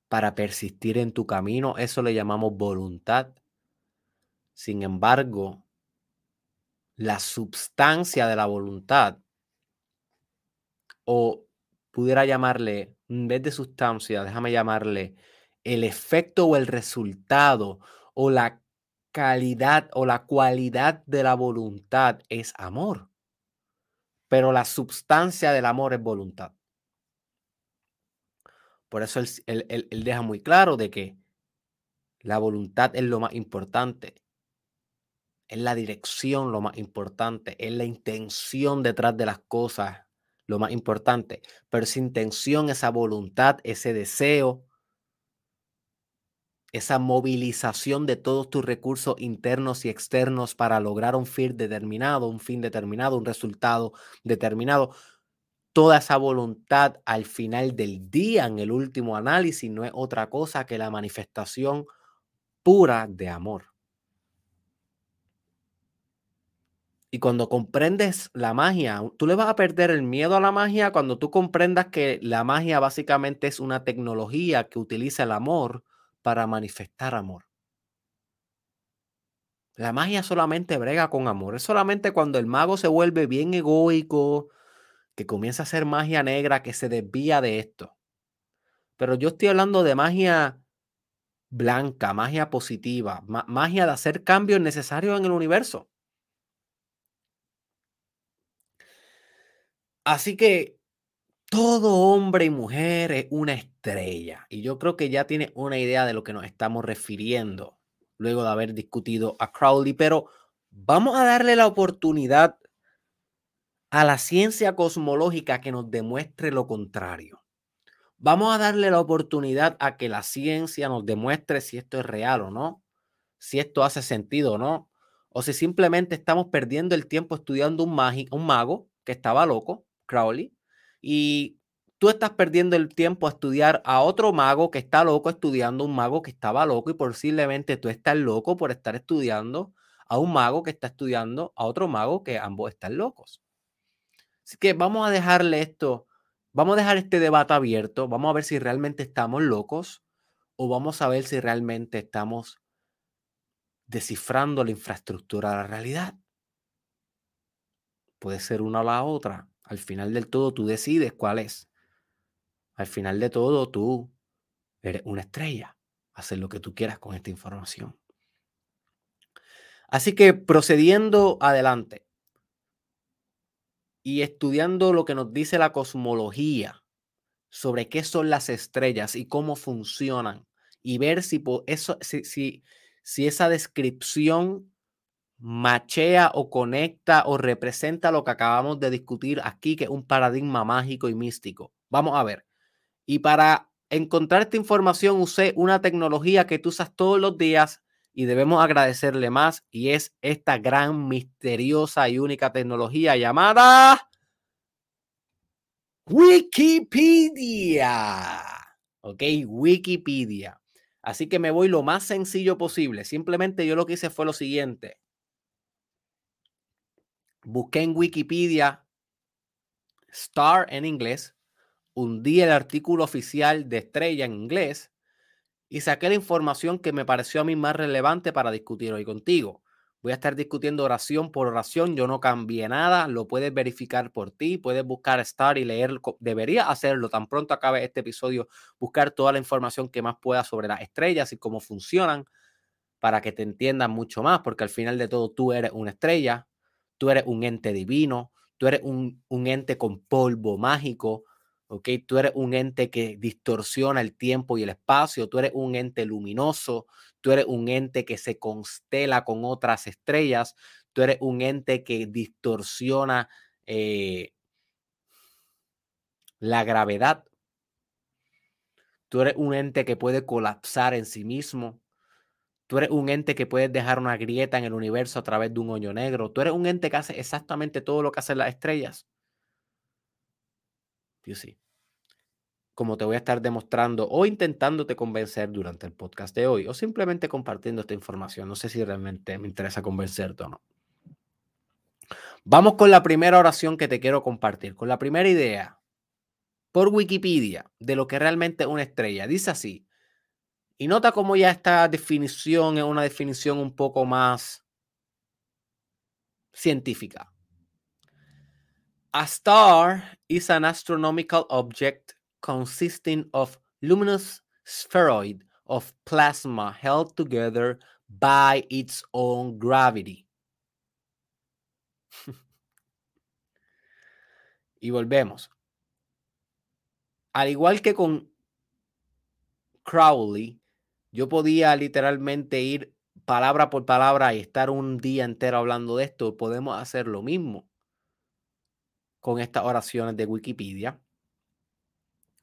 para persistir en tu camino. Eso le llamamos voluntad. Sin embargo, la substancia de la voluntad, o pudiera llamarle, en vez de sustancia, déjame llamarle el efecto o el resultado o la calidad o la cualidad de la voluntad es amor. Pero la substancia del amor es voluntad. Por eso él, deja muy claro de que la voluntad es lo más importante es la dirección lo más importante, es la intención detrás de las cosas lo más importante. Pero esa intención, esa voluntad, ese deseo, esa movilización de todos tus recursos internos y externos para lograr un fin determinado, un fin determinado, un resultado determinado. Toda esa voluntad al final del día, en el último análisis, no es otra cosa que la manifestación pura de amor. Y cuando comprendes la magia, tú le vas a perder el miedo a la magia cuando tú comprendas que la magia básicamente es una tecnología que utiliza el amor para manifestar amor. La magia solamente brega con amor. Es solamente cuando el mago se vuelve bien egoico, que comienza a hacer magia negra, que se desvía de esto. Pero yo estoy hablando de magia blanca, magia positiva, magia de hacer cambios necesarios en el universo. Así que todo hombre y mujer es una estrella. Y yo creo que ya tiene una idea de lo que nos estamos refiriendo luego de haber discutido a Crowley. Pero vamos a darle la oportunidad a la ciencia cosmológica que nos demuestre lo contrario. Vamos a darle la oportunidad a que la ciencia nos demuestre si esto es real o no, si esto hace sentido o no, o si simplemente estamos perdiendo el tiempo estudiando un, un mago que estaba loco Crowley, y tú estás perdiendo el tiempo a estudiar a otro mago que está loco estudiando un mago que estaba loco y posiblemente tú estás loco por estar estudiando a un mago que está estudiando a otro mago que ambos están locos. Así que vamos a dejarle esto, vamos a dejar este debate abierto, vamos a ver si realmente estamos locos o vamos a ver si realmente estamos descifrando la infraestructura de la realidad. Puede ser una o la otra. Al final del todo, tú decides cuál es. Al final de todo, tú eres una estrella. Hacer lo que tú quieras con esta información. Así que procediendo adelante y estudiando lo que nos dice la cosmología sobre qué son las estrellas y cómo funcionan y ver si, eso, si, si, si esa descripción machea o conecta o representa lo que acabamos de discutir aquí, que es un paradigma mágico y místico. Vamos a ver. Y para encontrar esta información usé una tecnología que tú usas todos los días y debemos agradecerle más y es esta gran, misteriosa y única tecnología llamada Wikipedia. Ok, Wikipedia. Así que me voy lo más sencillo posible. Simplemente yo lo que hice fue lo siguiente busqué en Wikipedia Star en inglés, hundí el artículo oficial de Estrella en inglés y saqué la información que me pareció a mí más relevante para discutir hoy contigo. Voy a estar discutiendo oración por oración. Yo no cambié nada. Lo puedes verificar por ti. Puedes buscar Star y leer. Debería hacerlo tan pronto acabe este episodio. Buscar toda la información que más pueda sobre las estrellas y cómo funcionan para que te entiendan mucho más. Porque al final de todo tú eres una estrella tú eres un ente divino, tú eres un, un ente con polvo mágico, ¿ok? Tú eres un ente que distorsiona el tiempo y el espacio, tú eres un ente luminoso, tú eres un ente que se constela con otras estrellas, tú eres un ente que distorsiona eh, la gravedad, tú eres un ente que puede colapsar en sí mismo, tú eres un ente que puede dejar una grieta en el universo a través de un hoyo negro, tú eres un ente que hace exactamente todo lo que hacen las estrellas. You see como te voy a estar demostrando o intentándote convencer durante el podcast de hoy o simplemente compartiendo esta información. No sé si realmente me interesa convencerte o no. Vamos con la primera oración que te quiero compartir, con la primera idea por Wikipedia de lo que realmente es una estrella. Dice así, y nota cómo ya esta definición es una definición un poco más científica. A star is an astronomical object consisting of luminous spheroid of plasma held together by its own gravity. y volvemos. Al igual que con Crowley, yo podía literalmente ir palabra por palabra y estar un día entero hablando de esto. Podemos hacer lo mismo con estas oraciones de Wikipedia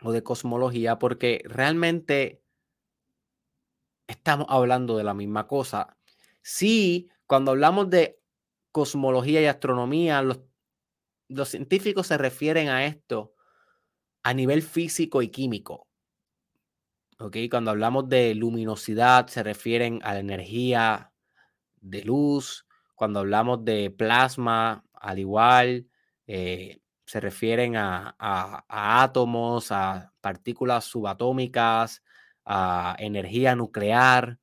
o de cosmología, porque realmente estamos hablando de la misma cosa. Sí, cuando hablamos de cosmología y astronomía, los, los científicos se refieren a esto a nivel físico y químico. ¿Ok? Cuando hablamos de luminosidad, se refieren a la energía de luz. Cuando hablamos de plasma, al igual, eh, se refieren a, átomos, a partículas subatómicas, a energía nuclear,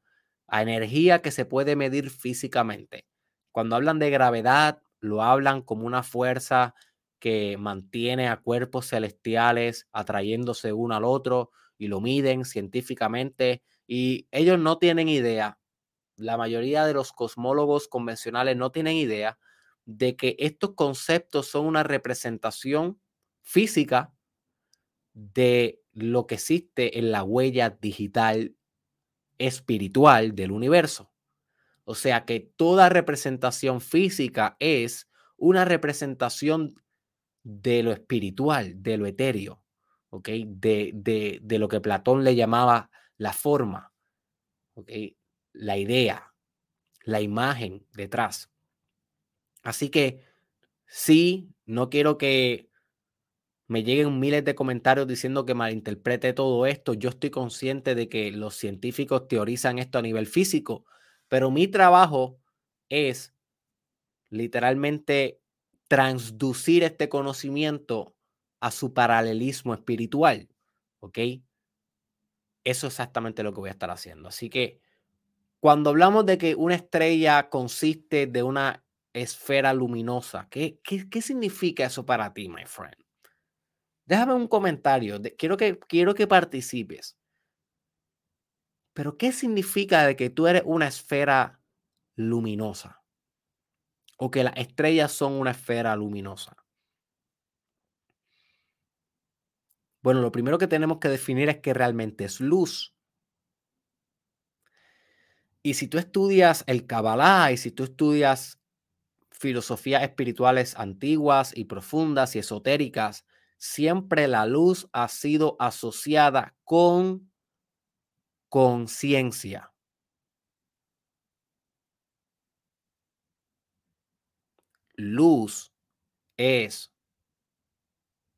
a energía que se puede medir físicamente. Cuando hablan de gravedad, lo hablan como una fuerza que mantiene a cuerpos celestiales atrayéndose uno al otro y lo miden científicamente y ellos no tienen idea. La mayoría de los cosmólogos convencionales no tienen idea de que estos conceptos son una representación física de lo que existe en la huella digital espiritual del universo. O sea que toda representación física es una representación de lo espiritual, de lo etéreo, De, de, de lo que Platón le llamaba la forma. La idea, la imagen detrás. Así que sí, no quiero que me lleguen miles de comentarios diciendo que malinterprete todo esto. Yo estoy consciente de que los científicos teorizan esto a nivel físico, pero mi trabajo es literalmente transducir este conocimiento a su paralelismo espiritual. ¿Ok? Eso es exactamente lo que voy a estar haciendo. Así que cuando hablamos de que una estrella consiste de una esfera luminosa. ¿Qué, qué, significa eso para ti, my friend? Déjame un comentario. quiero, que, quiero que participes. Pero ¿qué significa de que tú eres una esfera luminosa? O que las estrellas son una esfera luminosa. Bueno, lo primero que tenemos que definir es que realmente es luz. Y si tú estudias el Kabbalah y si tú estudias filosofías espirituales antiguas y profundas y esotéricas, siempre la luz ha sido asociada con conciencia. Luz es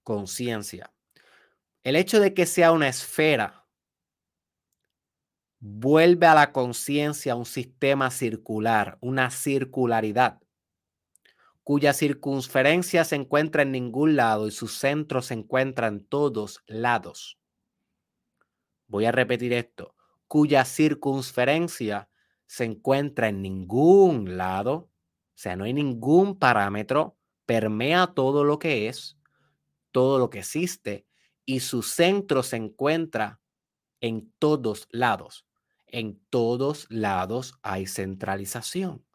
conciencia. El hecho de que sea una esfera vuelve a la conciencia un sistema circular, una circularidad cuya circunferencia se encuentra en ningún lado y su centro se encuentra en todos lados. Voy a repetir esto, cuya circunferencia se encuentra en ningún lado, o sea, no hay ningún parámetro, permea todo lo que es, todo lo que existe, y su centro se encuentra en todos lados. En todos lados hay centralización.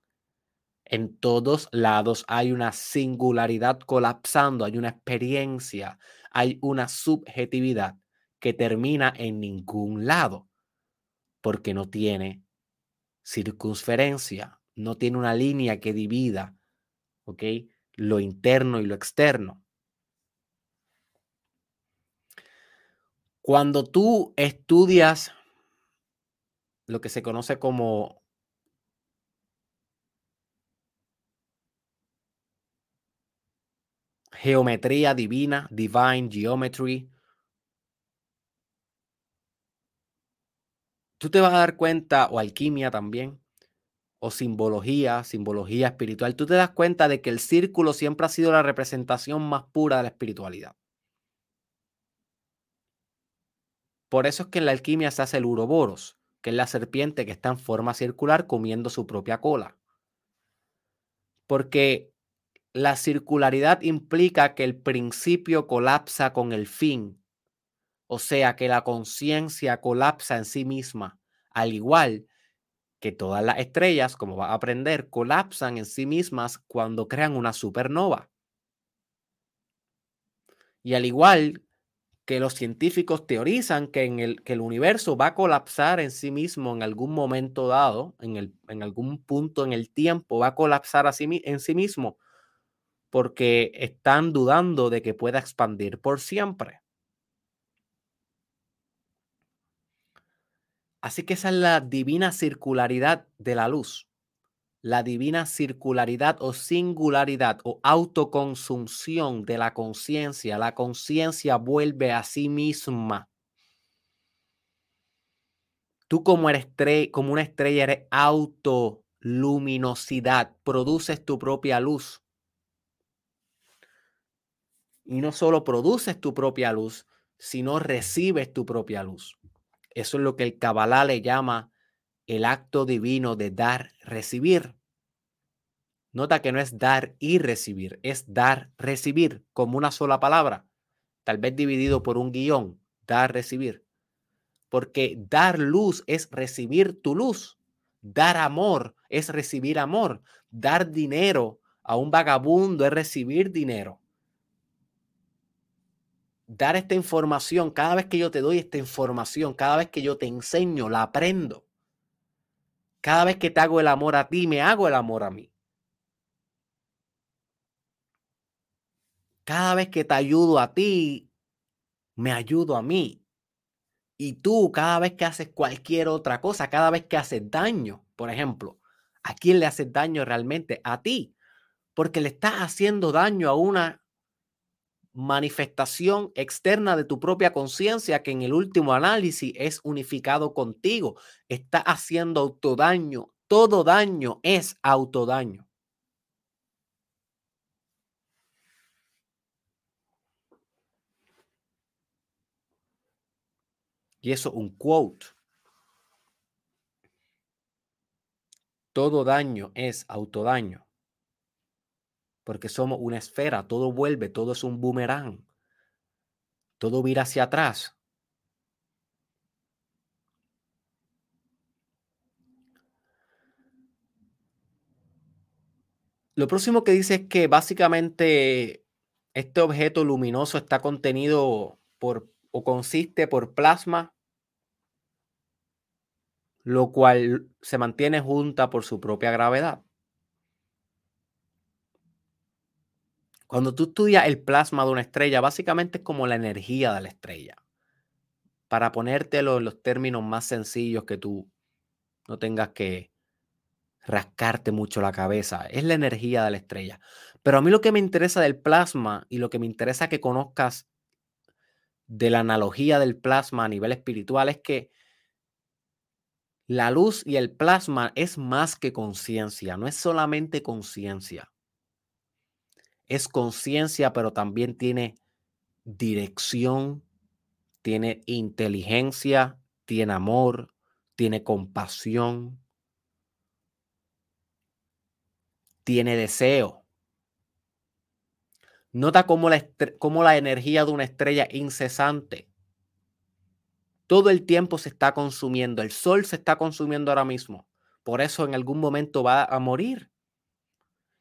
En todos lados hay una singularidad colapsando, hay una experiencia, hay una subjetividad que termina en ningún lado, porque no tiene circunferencia, no tiene una línea que divida. Lo interno y lo externo. Cuando tú estudias lo que se conoce como geometría divina, divine geometry, tú te vas a dar cuenta, o alquimia también, o simbología, simbología espiritual, tú te das cuenta de que el círculo siempre ha sido la representación más pura de la espiritualidad. Por eso es que en la alquimia se hace el uroboros, que es la serpiente que está en forma circular comiendo su propia cola. Porque la circularidad implica que el principio colapsa con el fin, o sea que la conciencia colapsa en sí misma, al igual que todas las estrellas, como va a aprender, colapsan en sí mismas cuando crean una supernova. Y al igual que los científicos teorizan que, el, que el universo va a colapsar en sí mismo en algún momento dado, en, el, en algún punto en el tiempo, va a colapsar así, en sí mismo, porque están dudando de que pueda expandir por siempre. Así que esa es la divina circularidad de la luz la divina circularidad o singularidad o autoconsumción de la conciencia. La conciencia vuelve a sí misma. Tú como, eres como una estrella eres autoluminosidad, produces tu propia luz. Y no solo produces tu propia luz, sino recibes tu propia luz. Eso es lo que el Kabbalah le llama el acto divino de dar, recibir. Nota que no es dar y recibir, es dar, recibir, como una sola palabra, tal vez dividido por un guion, dar, recibir. Porque dar luz es recibir tu luz, dar amor es recibir amor, dar dinero a un vagabundo es recibir dinero. Dar esta información, cada vez que yo te doy esta información, cada vez que yo te enseño, la aprendo. Cada vez que te hago el amor a ti, me hago el amor a mí. Cada vez que te ayudo a ti, me ayudo a mí. Y tú, cada vez que haces cualquier otra cosa, cada vez que haces daño, por ejemplo, ¿a quién le haces daño realmente? A ti. Porque le estás haciendo daño a una manifestación externa de tu propia conciencia que en el último análisis es unificado contigo. Está haciendo autodaño. Todo daño es autodaño. Y eso un quote. Todo daño es autodaño porque somos una esfera, todo vuelve, todo es un boomerang, todo vira hacia atrás. Lo próximo que dice es que básicamente este objeto luminoso está contenido por o consiste por plasma, lo cual se mantiene junta por su propia gravedad. Cuando tú estudias el plasma de una estrella, básicamente es como la energía de la estrella. Para ponértelo en los términos más sencillos que tú no tengas que rascarte mucho la cabeza, es la energía de la estrella. Pero a mí lo que me interesa del plasma y lo que me interesa que conozcas de la analogía del plasma a nivel espiritual es que la luz y el plasma es más que conciencia, no es solamente conciencia es conciencia, pero también tiene dirección, tiene inteligencia, tiene amor, tiene compasión, tiene deseo. Nota cómo la, cómo la energía de una estrella incesante todo el tiempo se está consumiendo. El sol se está consumiendo ahora mismo. Por eso en algún momento va a morir.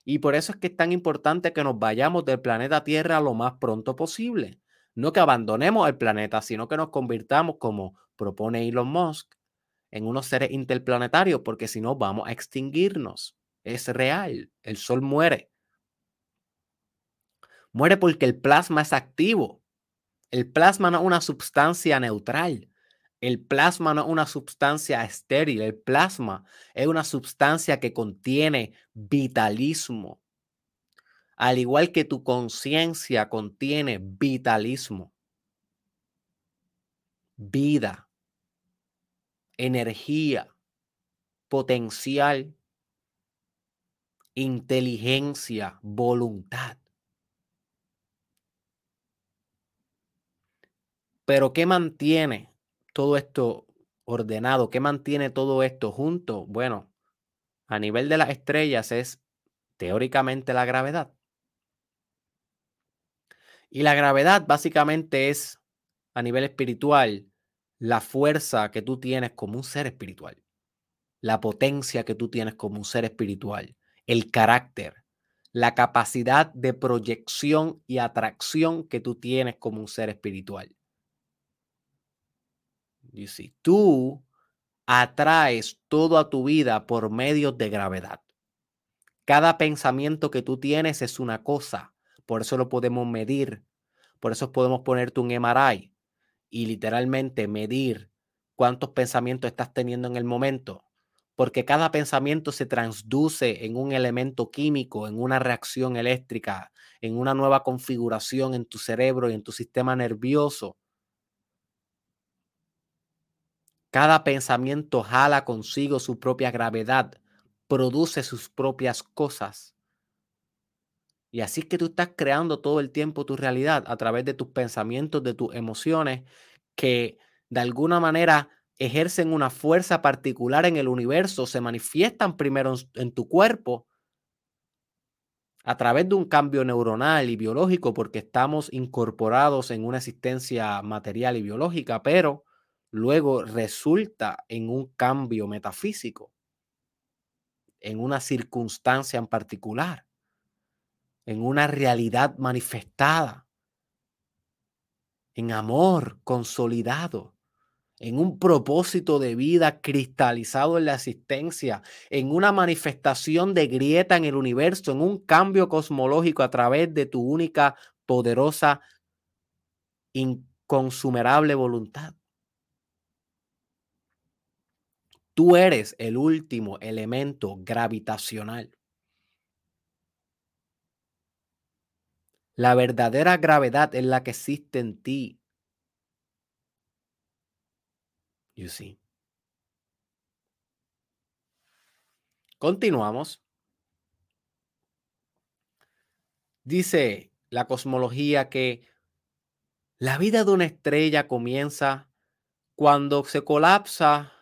Y por eso es que es tan importante que nos vayamos del planeta Tierra lo más pronto posible. No que abandonemos el planeta, sino que nos convirtamos, como propone Elon Musk, en unos seres interplanetarios, porque si no vamos a extinguirnos. Es real, el Sol muere. Muere porque el plasma es activo. El plasma no es una sustancia neutral. El plasma no es una sustancia estéril. El plasma es una sustancia que contiene vitalismo. Al igual que tu conciencia contiene vitalismo. Vida. Energía. Potencial. Inteligencia. Voluntad. Pero ¿qué mantiene todo esto ordenado? ¿Qué mantiene todo esto junto? Bueno, a nivel de las estrellas es teóricamente la gravedad. Y la gravedad básicamente es, a nivel espiritual, la fuerza que tú tienes como un ser espiritual, la potencia que tú tienes como un ser espiritual, el carácter, la capacidad de proyección y atracción que tú tienes como un ser espiritual. See, tú atraes todo a tu vida por medio de gravedad. Cada pensamiento que tú tienes es una cosa, por eso lo podemos medir, por eso podemos ponerte un MRI y literalmente medir cuántos pensamientos estás teniendo en el momento, porque cada pensamiento se transduce en un elemento químico, en una reacción eléctrica, en una nueva configuración en tu cerebro y en tu sistema nervioso Cada pensamiento jala consigo su propia gravedad, produce sus propias cosas. Y así que tú estás creando todo el tiempo tu realidad a través de tus pensamientos, de tus emociones, que de alguna manera ejercen una fuerza particular en el universo, se manifiestan primero en, tu cuerpo a través de un cambio neuronal y biológico, porque estamos incorporados en una existencia material y biológica, pero luego resulta en un cambio metafísico, en una circunstancia en particular, en una realidad manifestada, en amor consolidado, en un propósito de vida cristalizado en la existencia, en una manifestación de grieta en el universo, en un cambio cosmológico a través de tu única, poderosa, inconsumerable voluntad. Tú eres el último elemento gravitacional. La verdadera gravedad es la que existe en ti. You see. Continuamos. Dice la cosmología que la vida de una estrella comienza cuando se colapsa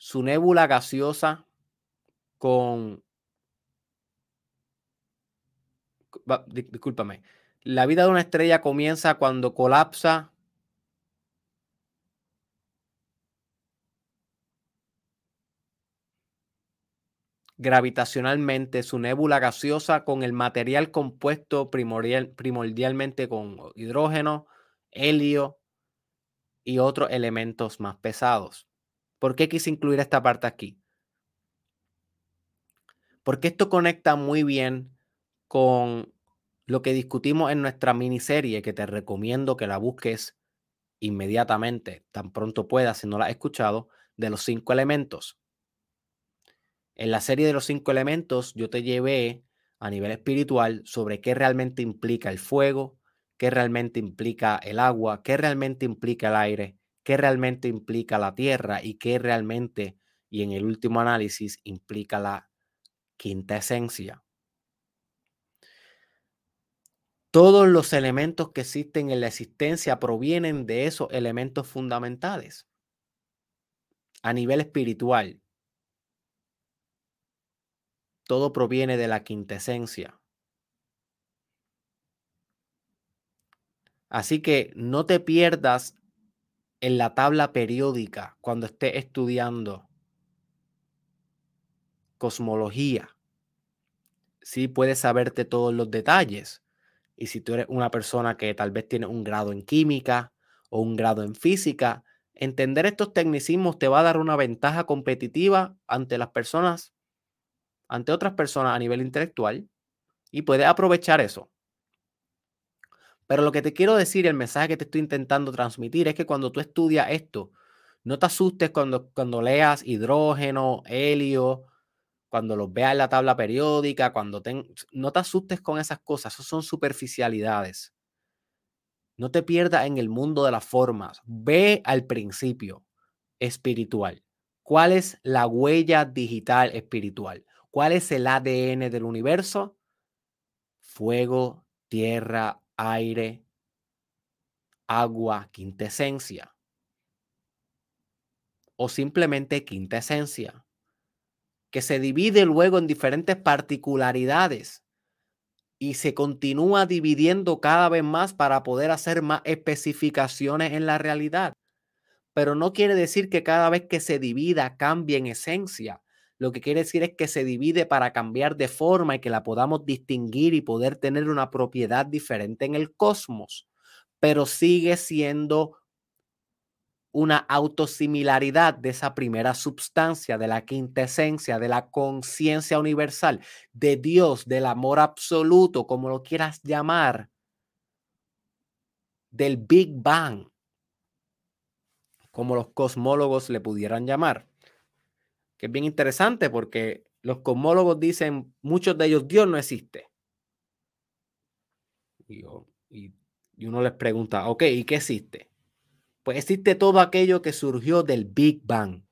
su nébula gaseosa con... Discúlpame. La vida de una estrella comienza cuando colapsa gravitacionalmente su nébula gaseosa con el material compuesto primordial, primordialmente con hidrógeno, helio y otros elementos más pesados. ¿Por qué quise incluir esta parte aquí? Porque esto conecta muy bien con lo que discutimos en nuestra miniserie, que te recomiendo que la busques inmediatamente, tan pronto puedas, si no la has escuchado, de los cinco elementos. En la serie de los cinco elementos, yo te llevé a nivel espiritual sobre qué realmente implica el fuego, qué realmente implica el agua, qué realmente implica el aire, qué realmente implica la Tierra y qué realmente, y en el último análisis, implica la quinta esencia. Todos los elementos que existen en la existencia provienen de esos elementos fundamentales. A nivel espiritual, todo proviene de la quintesencia. Así que no te pierdas en la tabla periódica cuando esté estudiando cosmología. sí puedes saberte todos los detalles. Y si tú eres una persona que tal vez tiene un grado en química o un grado en física, entender estos tecnicismos te va a dar una ventaja competitiva ante las personas, ante otras personas a nivel intelectual y puedes aprovechar eso. Pero lo que te quiero decir, el mensaje que te estoy intentando transmitir es que cuando tú estudias esto, no te asustes cuando, cuando leas hidrógeno, helio, cuando los veas en la tabla periódica, cuando no te asustes con esas cosas, eso son superficialidades. No te pierdas en el mundo de las formas. Ve al principio espiritual. ¿Cuál es la huella digital espiritual? ¿Cuál es el ADN del universo? Fuego, tierra, aire, agua, quintesencia. O simplemente quintesencia que se divide luego en diferentes particularidades y se continúa dividiendo cada vez más para poder hacer más especificaciones en la realidad. Pero no quiere decir que cada vez que se divida cambie en esencia. Lo que quiere decir es que se divide para cambiar de forma y que la podamos distinguir y poder tener una propiedad diferente en el cosmos. Pero sigue siendo una autosimilaridad de esa primera substancia, de la quinta esencia, de la conciencia universal, de Dios, del amor absoluto, como lo quieras llamar, del Big Bang, como los cosmólogos le pudieran llamar. Que es bien interesante porque los cosmólogos dicen, muchos de ellos, Dios no existe. Y, uno les pregunta, ok, ¿y qué existe? Pues existe todo aquello que surgió del Big Bang.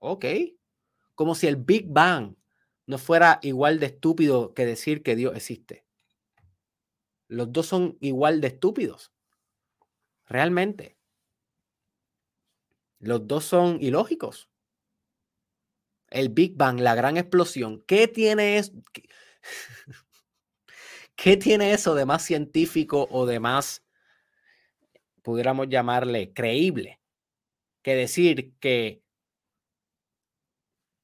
Ok. Como si el Big Bang no fuera igual de estúpido que decir que Dios existe. Los dos son igual de estúpidos. Realmente. Los dos son ilógicos. El Big Bang, la gran explosión. ¿Qué tiene eso? ¿Qué tiene eso de más científico o de más pudiéramos llamarle creíble, que decir que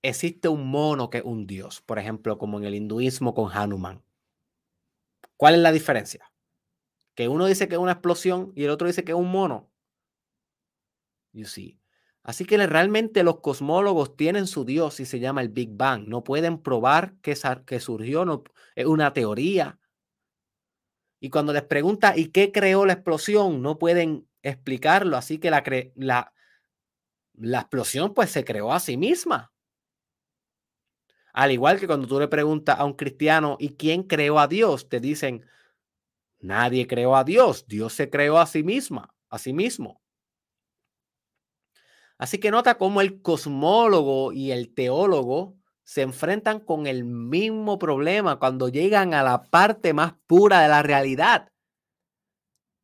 existe un mono que es un dios, por ejemplo, como en el hinduismo con Hanuman. ¿Cuál es la diferencia? Que uno dice que es una explosión y el otro dice que es un mono. You see. Así que realmente los cosmólogos tienen su dios y se llama el Big Bang. No pueden probar que, surgió, no, es una teoría. Y cuando les pregunta, ¿y qué creó la explosión? No pueden explicarlo. Así que la, la, la explosión pues se creó a sí misma. Al igual que cuando tú le preguntas a un cristiano, ¿y quién creó a Dios? Te dicen, nadie creó a Dios, Dios se creó a sí misma, a sí mismo. Así que nota cómo el cosmólogo y el teólogo se enfrentan con el mismo problema cuando llegan a la parte más pura de la realidad.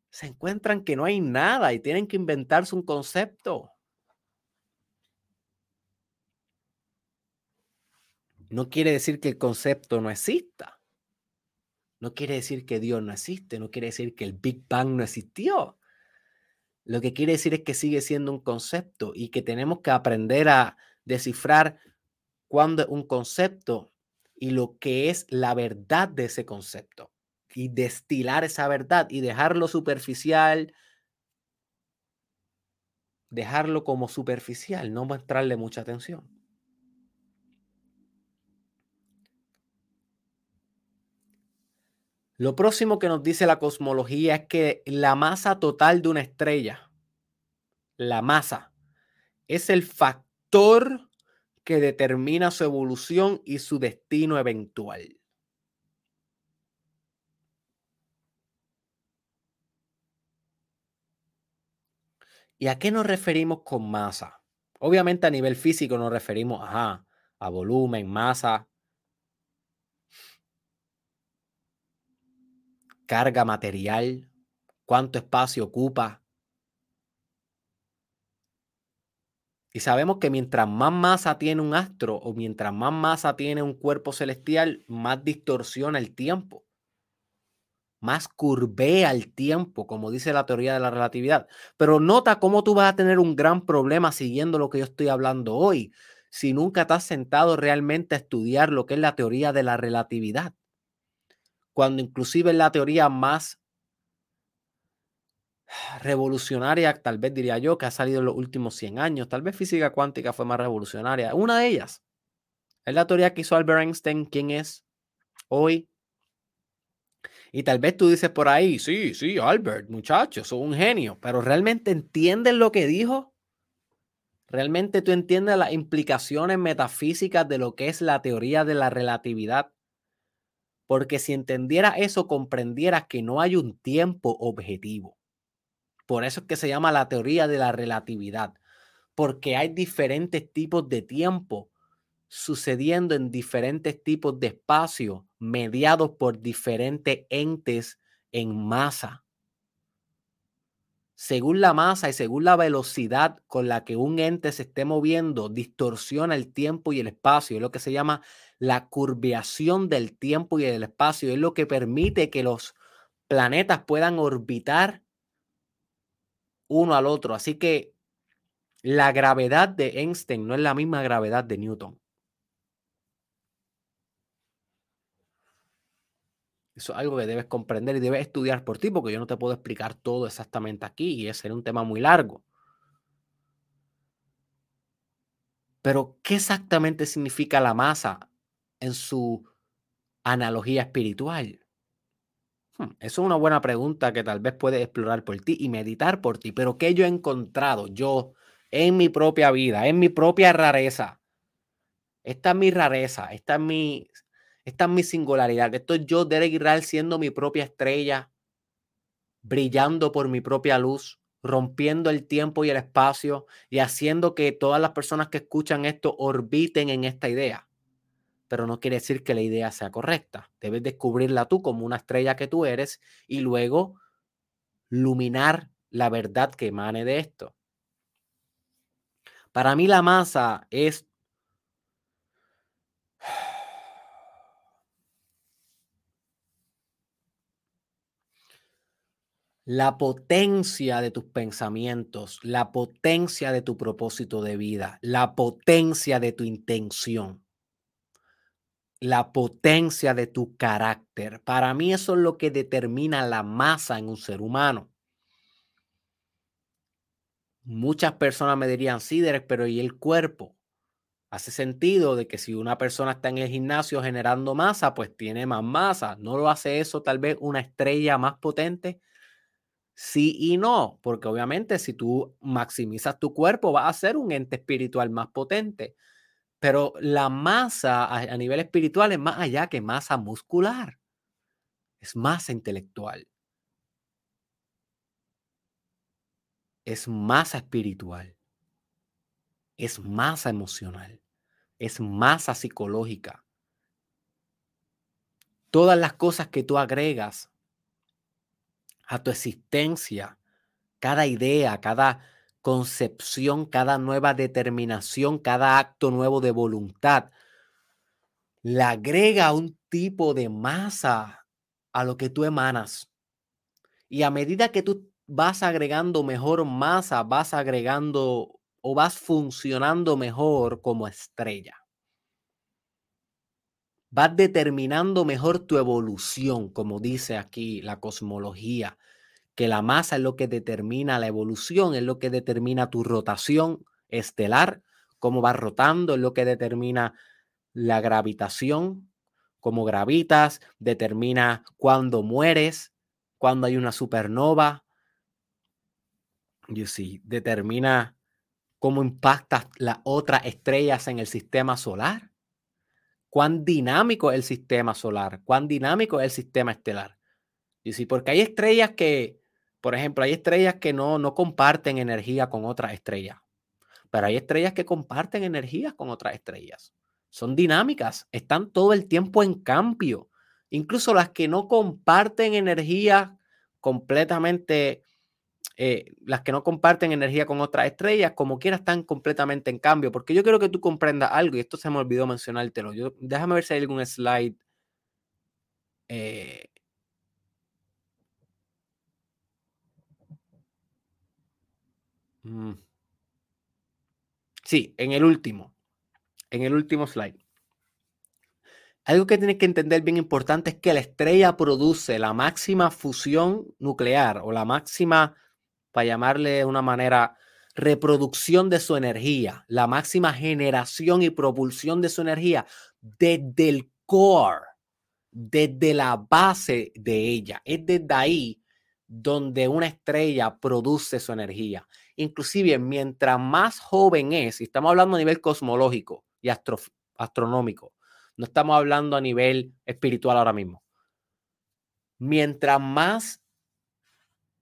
Se encuentran que no hay nada y tienen que inventarse un concepto. No quiere decir que el concepto no exista. No quiere decir que Dios no existe. No quiere decir que el Big Bang no existió. Lo que quiere decir es que sigue siendo un concepto y que tenemos que aprender a descifrar cuando es un concepto y lo que es la verdad de ese concepto y destilar esa verdad y dejarlo superficial, dejarlo como superficial, no mostrarle mucha atención. Lo próximo que nos dice la cosmología es que la masa total de una estrella, la masa, es el factor que determina su evolución y su destino eventual. ¿Y a qué nos referimos con masa? Obviamente a nivel físico nos referimos a volumen, masa, carga material, cuánto espacio ocupa, Y sabemos que mientras más masa tiene un astro o mientras más masa tiene un cuerpo celestial, más distorsiona el tiempo, más curvea el tiempo, como dice la teoría de la relatividad. Pero nota cómo tú vas a tener un gran problema siguiendo lo que yo estoy hablando hoy. si nunca te has sentado realmente a estudiar lo que es la teoría de la relatividad? Cuando inclusive es la teoría más revolucionaria, tal vez diría yo, que ha salido en los últimos 100 años. Tal vez física cuántica fue más revolucionaria. Una de ellas es la teoría que hizo Albert Einstein, quién es hoy. Y tal vez tú dices por ahí, sí, sí, Albert, muchachos, soy un genio, pero ¿realmente entiendes lo que dijo? ¿Realmente tú entiendes las implicaciones metafísicas de lo que es la teoría de la relatividad? Porque si entendieras eso, comprendieras que no hay un tiempo objetivo. Por eso es que se llama la teoría de la relatividad, porque hay diferentes tipos de tiempo sucediendo en diferentes tipos de espacios mediados por diferentes entes en masa. Según la masa y según la velocidad con la que un ente se esté moviendo, distorsiona el tiempo y el espacio. Es lo que se llama la curveación del tiempo y del espacio. Es lo que permite que los planetas puedan orbitar uno al otro. Así que la gravedad de Einstein no es la misma gravedad de Newton. Eso es algo que debes comprender y debes estudiar por ti, porque yo no te puedo explicar todo exactamente aquí y ese sería un tema muy largo. Pero, ¿qué exactamente significa la masa en su analogía espiritual? Hmm, eso es una buena pregunta que tal vez puedes explorar por ti y meditar por ti. Pero, ¿qué yo he encontrado yo en mi propia vida, en mi propia rareza? Esta es mi rareza, esta es mi esta es mi singularidad. Esto es yo, Derek Israel, siendo mi propia estrella, brillando por mi propia luz, rompiendo el tiempo y el espacio y haciendo que todas las personas que escuchan esto orbiten en esta idea. Pero no quiere decir que la idea sea correcta. Debes descubrirla tú como una estrella que tú eres y luego luminar la verdad que emane de esto. Para mí la masa es la potencia de tus pensamientos, la potencia de tu propósito de vida, la potencia de tu intención, la potencia de tu carácter. Para mí eso es lo que determina la masa en un ser humano. Muchas personas me dirían, sí, pero ¿y el cuerpo? Hace sentido de que si una persona está en el gimnasio generando masa, pues tiene más masa. ¿No lo hace eso tal vez una estrella más potente? Sí y no, porque obviamente si tú maximizas tu cuerpo, vas a ser un ente espiritual más potente. Pero la masa a, nivel espiritual es más allá que masa muscular. Es masa intelectual. Es masa espiritual. Es masa emocional. Es masa psicológica. Todas las cosas que tú agregas a tu existencia, cada idea, cada concepción, cada nueva determinación, cada acto nuevo de voluntad, le agrega un tipo de masa a lo que tú emanas. Y a medida que tú vas agregando mejor masa, vas agregando o vas funcionando mejor como estrella. Vas determinando mejor tu evolución, como dice aquí la cosmología, que la masa es lo que determina la evolución, es lo que determina tu rotación estelar, cómo vas rotando, es lo que determina la gravitación, cómo gravitas, determina cuándo mueres, cuándo hay una supernova, you see, determina cómo impactas las otras estrellas en el sistema solar cuán dinámico es el sistema solar, cuán dinámico es el sistema estelar. Y sí, porque hay estrellas que, por ejemplo, hay estrellas que no, no comparten energía con otras estrellas, pero hay estrellas que comparten energías con otras estrellas. Son dinámicas, están todo el tiempo en cambio. Incluso las que no comparten energía completamente eh, las que no comparten energía con otras estrellas, como quiera, están completamente en cambio. Porque yo quiero que tú comprendas algo, y esto se me olvidó mencionártelo. Déjame ver si hay algún slide. Eh, mm. Sí, en el último. en el último slide. Algo que tienes que entender bien importante es que la estrella produce la máxima fusión nuclear o la máxima, para llamarle de una manera, reproducción de su energía, la máxima generación y propulsión de su energía desde el core, desde la base de ella. Es desde ahí donde una estrella produce su energía. Inclusive, mientras más joven es, y estamos hablando a nivel cosmológico y astronómico, no estamos hablando a nivel espiritual ahora mismo. Mientras más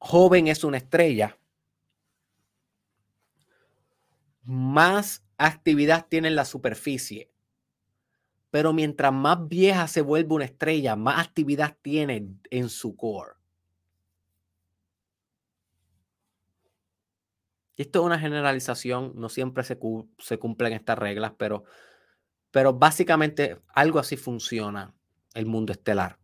joven es una estrella, más actividad tiene en la superficie. Pero mientras más vieja se vuelve una estrella, más actividad tiene en su core. Esto es una generalización, no siempre se, se cumplen estas reglas, pero pero básicamente algo así funciona el mundo estelar.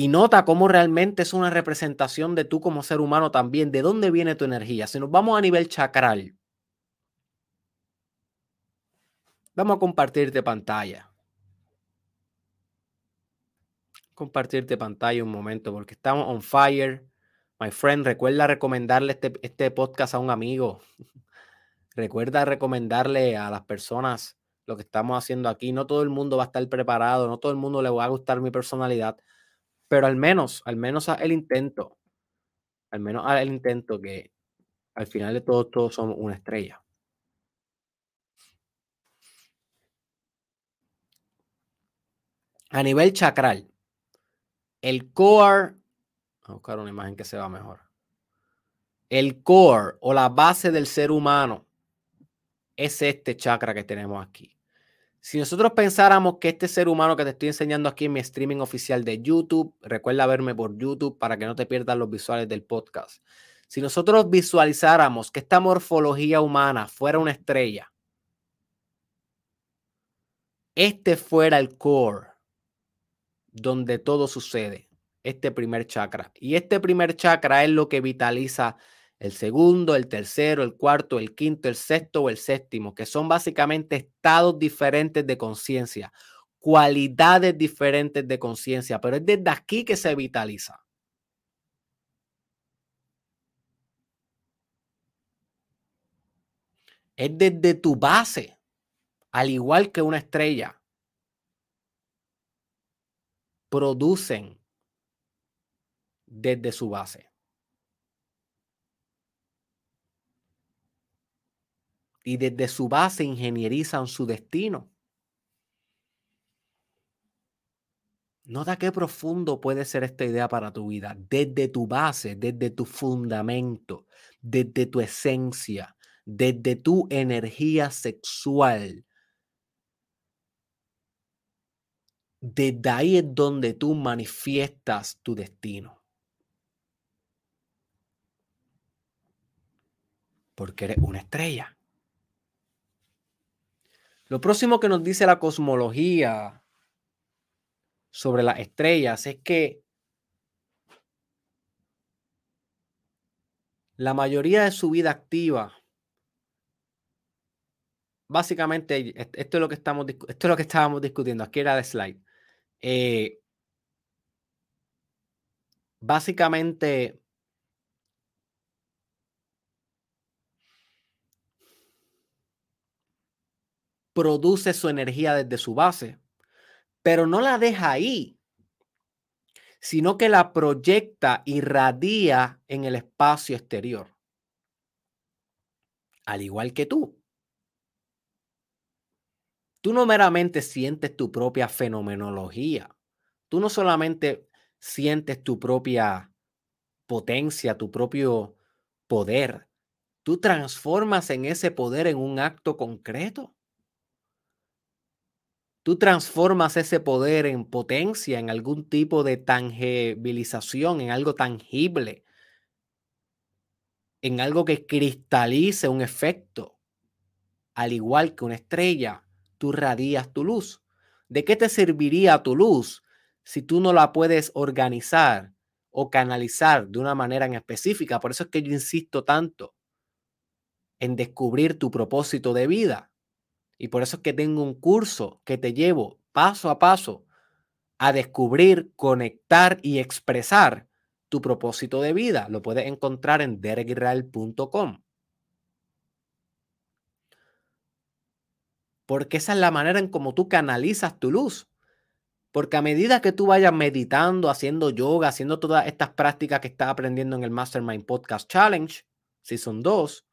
Y nota cómo realmente es una representación de tú como ser humano también, de dónde viene tu energía. Si nos vamos a nivel chakral, vamos a compartirte pantalla. Compartirte pantalla un momento porque estamos on fire. My friend, recuerda recomendarle este, este podcast a un amigo. Recuerda recomendarle a las personas lo que estamos haciendo aquí. No todo el mundo va a estar preparado, no todo el mundo le va a gustar mi personalidad, pero al menos, al menos el intento, al menos el intento que al final de todo, todos somos una estrella. A nivel chakral, el core, a buscar una imagen que se va mejor. El core o la base del ser humano es este chakra que tenemos aquí. Si nosotros pensáramos que este ser humano que te estoy enseñando aquí en mi streaming oficial de YouTube, recuerda verme por YouTube para que no te pierdas los visuales del podcast. Si nosotros visualizáramos que esta morfología humana fuera una estrella, este fuera el core donde todo sucede, este primer chakra. Y este primer chakra es lo que vitaliza el segundo, el tercero, el cuarto, el quinto, el sexto o el séptimo, que son básicamente estados diferentes de conciencia, cualidades diferentes de conciencia, pero es desde aquí que se vitaliza. Es desde tu base, al igual que una estrella. Producen desde su base. Y desde su base ingenierizan su destino. Nota qué profundo puede ser esta idea para tu vida. Desde tu base, desde tu fundamento, desde tu esencia, desde tu energía sexual. Desde ahí es donde tú manifiestas tu destino. Porque eres una estrella. Lo próximo que nos dice la cosmología sobre las estrellas es que la mayoría de su vida activa, básicamente, esto es lo que estamos esto es lo que estábamos discutiendo. Aquí era el slide. Eh, básicamente produce su energía desde su base, pero no la deja ahí, sino que la proyecta y radia en el espacio exterior, al igual que tú. Tú no meramente sientes tu propia fenomenología, tú no solamente sientes tu propia potencia, tu propio poder, tú transformas en ese poder en un acto concreto. Tú transformas ese poder en potencia, en algún tipo de tangibilización, en algo tangible, en algo que cristalice un efecto. Al igual que una estrella, tú radias tu luz. ¿De qué te serviría tu luz si tú no la puedes organizar o canalizar de una manera en específica? Por eso es que yo insisto tanto en descubrir tu propósito de vida Y por eso es que tengo un curso que te llevo paso a paso a descubrir, conectar y expresar tu propósito de vida. Lo puedes encontrar en derekisrael.com. Porque esa es la manera en cómo tú canalizas tu luz. Porque a medida que tú vayas meditando, haciendo yoga, haciendo todas estas prácticas que estás aprendiendo en el Mastermind Podcast Challenge, si son dos,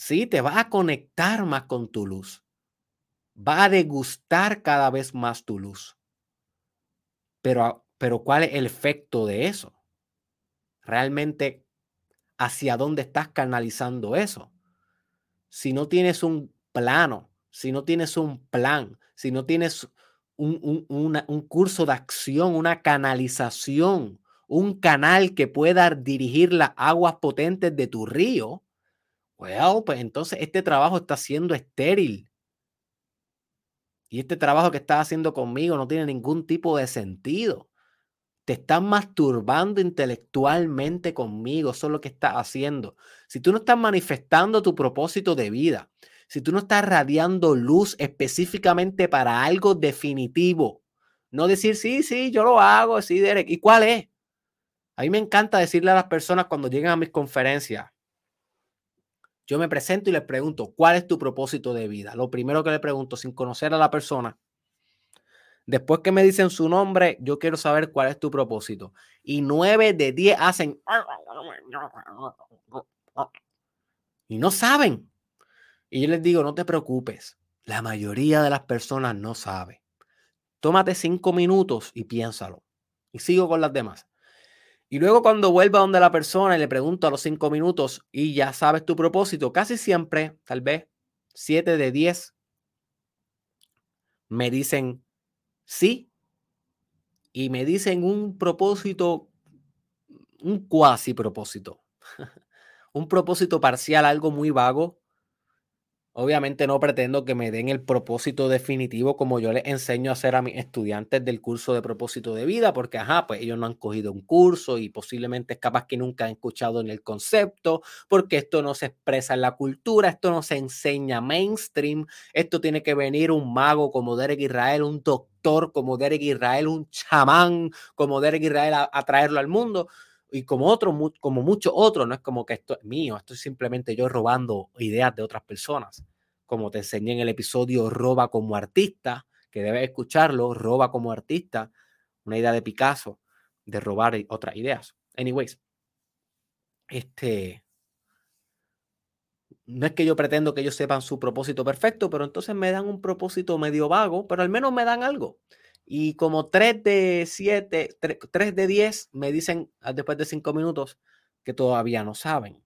sí, te vas a conectar más con tu luz. Va a degustar cada vez más tu luz. Pero, pero ¿cuál es el efecto de eso? Realmente, ¿hacia dónde estás canalizando eso? Si no tienes un plano, si no tienes un plan, si no tienes un, curso de acción, una canalización, un canal que pueda dirigir las aguas potentes de tu río, well, pues entonces este trabajo está siendo estéril. Y este trabajo que estás haciendo conmigo no tiene ningún tipo de sentido. Te estás masturbando intelectualmente conmigo, eso es lo que estás haciendo. Si tú no estás manifestando tu propósito de vida, si tú no estás radiando luz específicamente para algo definitivo, no decir, sí, sí, yo lo hago, sí, Derek, ¿y cuál es? A mí me encanta decirle a las personas cuando llegan a mis conferencias, yo me presento y les pregunto, ¿cuál es tu propósito de vida? Lo primero que le pregunto, sin conocer a la persona, después que me dicen su nombre, yo quiero saber cuál es tu propósito. Y nueve de diez hacen... Y no saben. Y yo les digo, no te preocupes, la mayoría de las personas no sabe. Tómate cinco minutos y piénsalo. Y sigo con las demás. Y luego cuando vuelva donde la persona y le pregunto a los cinco minutos y ya sabes tu propósito, casi siempre, tal vez siete de diez, me dicen sí y me dicen un propósito, un cuasi propósito, un propósito parcial, algo muy vago, Obviamente no pretendo que me den el propósito definitivo como yo les enseño a hacer a mis estudiantes del curso de propósito de vida, porque ajá, pues ellos no han cogido un curso y posiblemente es capaz que nunca han escuchado en el concepto, porque esto no se expresa en la cultura, esto no se enseña mainstream, esto tiene que venir un mago como Derek Israel, un doctor como Derek Israel, un chamán como Derek Israel a traerlo al mundo y como otros, como muchos otros, no es como que esto es mío, esto es simplemente yo robando ideas de otras personas. Como te enseñé en el episodio Roba como artista, que debes escucharlo, Roba como artista, una idea de Picasso de robar otras ideas. Anyways, este, no es que yo pretendo que ellos sepan su propósito perfecto, pero entonces me dan un propósito medio vago, pero al menos me dan algo. Y como 3 de 7, 3, de 10 me dicen después de 5 minutos que todavía no saben.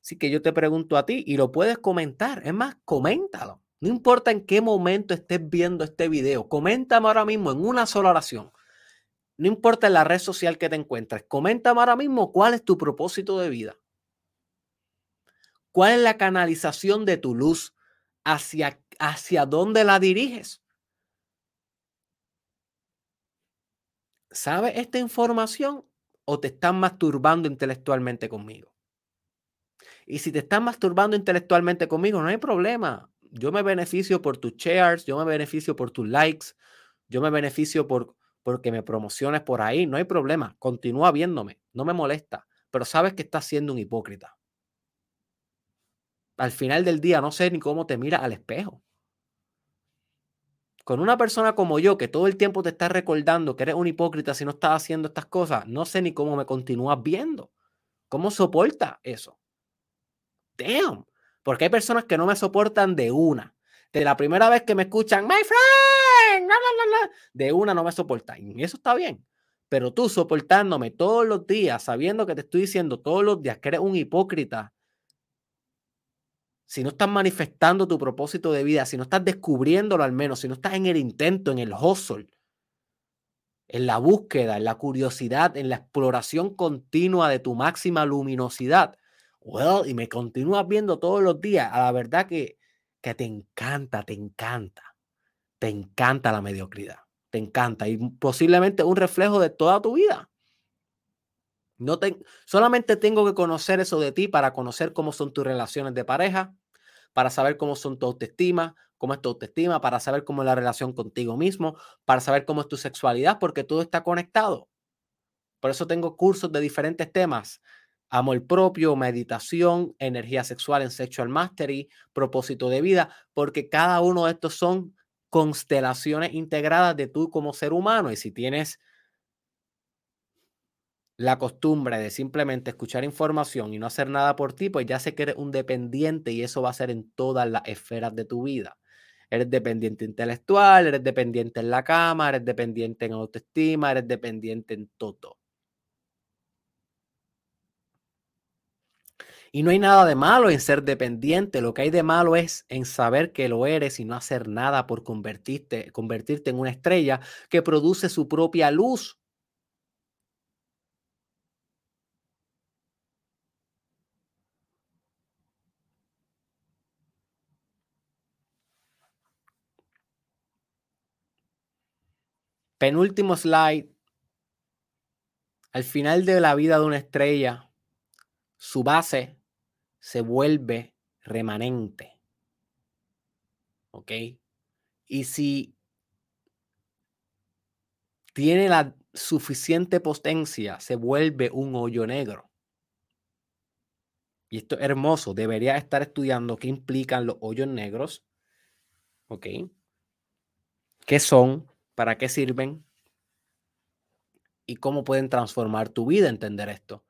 Así que yo te pregunto a ti y lo puedes comentar. Es más, coméntalo. No importa en qué momento estés viendo este video, coméntame ahora mismo en una sola oración. No importa en la red social que te encuentres, coméntame ahora mismo cuál es tu propósito de vida. ¿Cuál es la canalización de tu luz? ¿Hacia, hacia dónde la diriges? ¿Sabes esta información o te están masturbando intelectualmente conmigo? Y si te están masturbando intelectualmente conmigo, no hay problema. Yo me beneficio por tus shares, yo me beneficio por tus likes, yo me beneficio por porque me promociones por ahí, no hay problema. Continúa viéndome, no me molesta, pero sabes que estás siendo un hipócrita. Al final del día no sé ni cómo te mira al espejo con una persona como yo, que todo el tiempo te está recordando que eres un hipócrita si no estás haciendo estas cosas, no sé ni cómo me continúas viendo. ¿Cómo soporta eso? Damn. Porque hay personas que no me soportan de una. De la primera vez que me escuchan, my friend, de una no me soportan. Y eso está bien. Pero tú soportándome todos los días, sabiendo que te estoy diciendo todos los días que eres un hipócrita, si no estás manifestando tu propósito de vida, si no estás descubriéndolo al menos, si no estás en el intento, en el hustle, en la búsqueda, en la curiosidad, en la exploración continua de tu máxima luminosidad, well, y me continúas viendo todos los días, a la verdad que, que te encanta, te encanta, te encanta la mediocridad, te encanta y posiblemente un reflejo de toda tu vida. No te, solamente tengo que conocer eso de ti para conocer cómo son tus relaciones de pareja, para saber cómo son tu autoestima, cómo es tu autoestima, para saber cómo es la relación contigo mismo, para saber cómo es tu sexualidad, porque todo está conectado. Por eso tengo cursos de diferentes temas. Amor propio, meditación, energía sexual en Sexual Mastery, propósito de vida, porque cada uno de estos son constelaciones integradas de tú como ser humano. Y si tienes la costumbre de simplemente escuchar información y no hacer nada por ti, pues ya sé que eres un dependiente y eso va a ser en todas las esferas de tu vida. Eres dependiente intelectual, eres dependiente en la cama, eres dependiente en autoestima, eres dependiente en todo. Y no hay nada de malo en ser dependiente. Lo que hay de malo es en saber que lo eres y no hacer nada por convertirte, convertirte en una estrella que produce su propia luz. Penúltimo slide. Al final de la vida de una estrella, su base se vuelve remanente. ¿Ok? Y si tiene la suficiente potencia, se vuelve un hoyo negro. Y esto es hermoso. Debería estar estudiando qué implican los hoyos negros. ¿Ok? ¿Qué son? ¿Para qué sirven? Y cómo pueden transformar tu vida entender esto.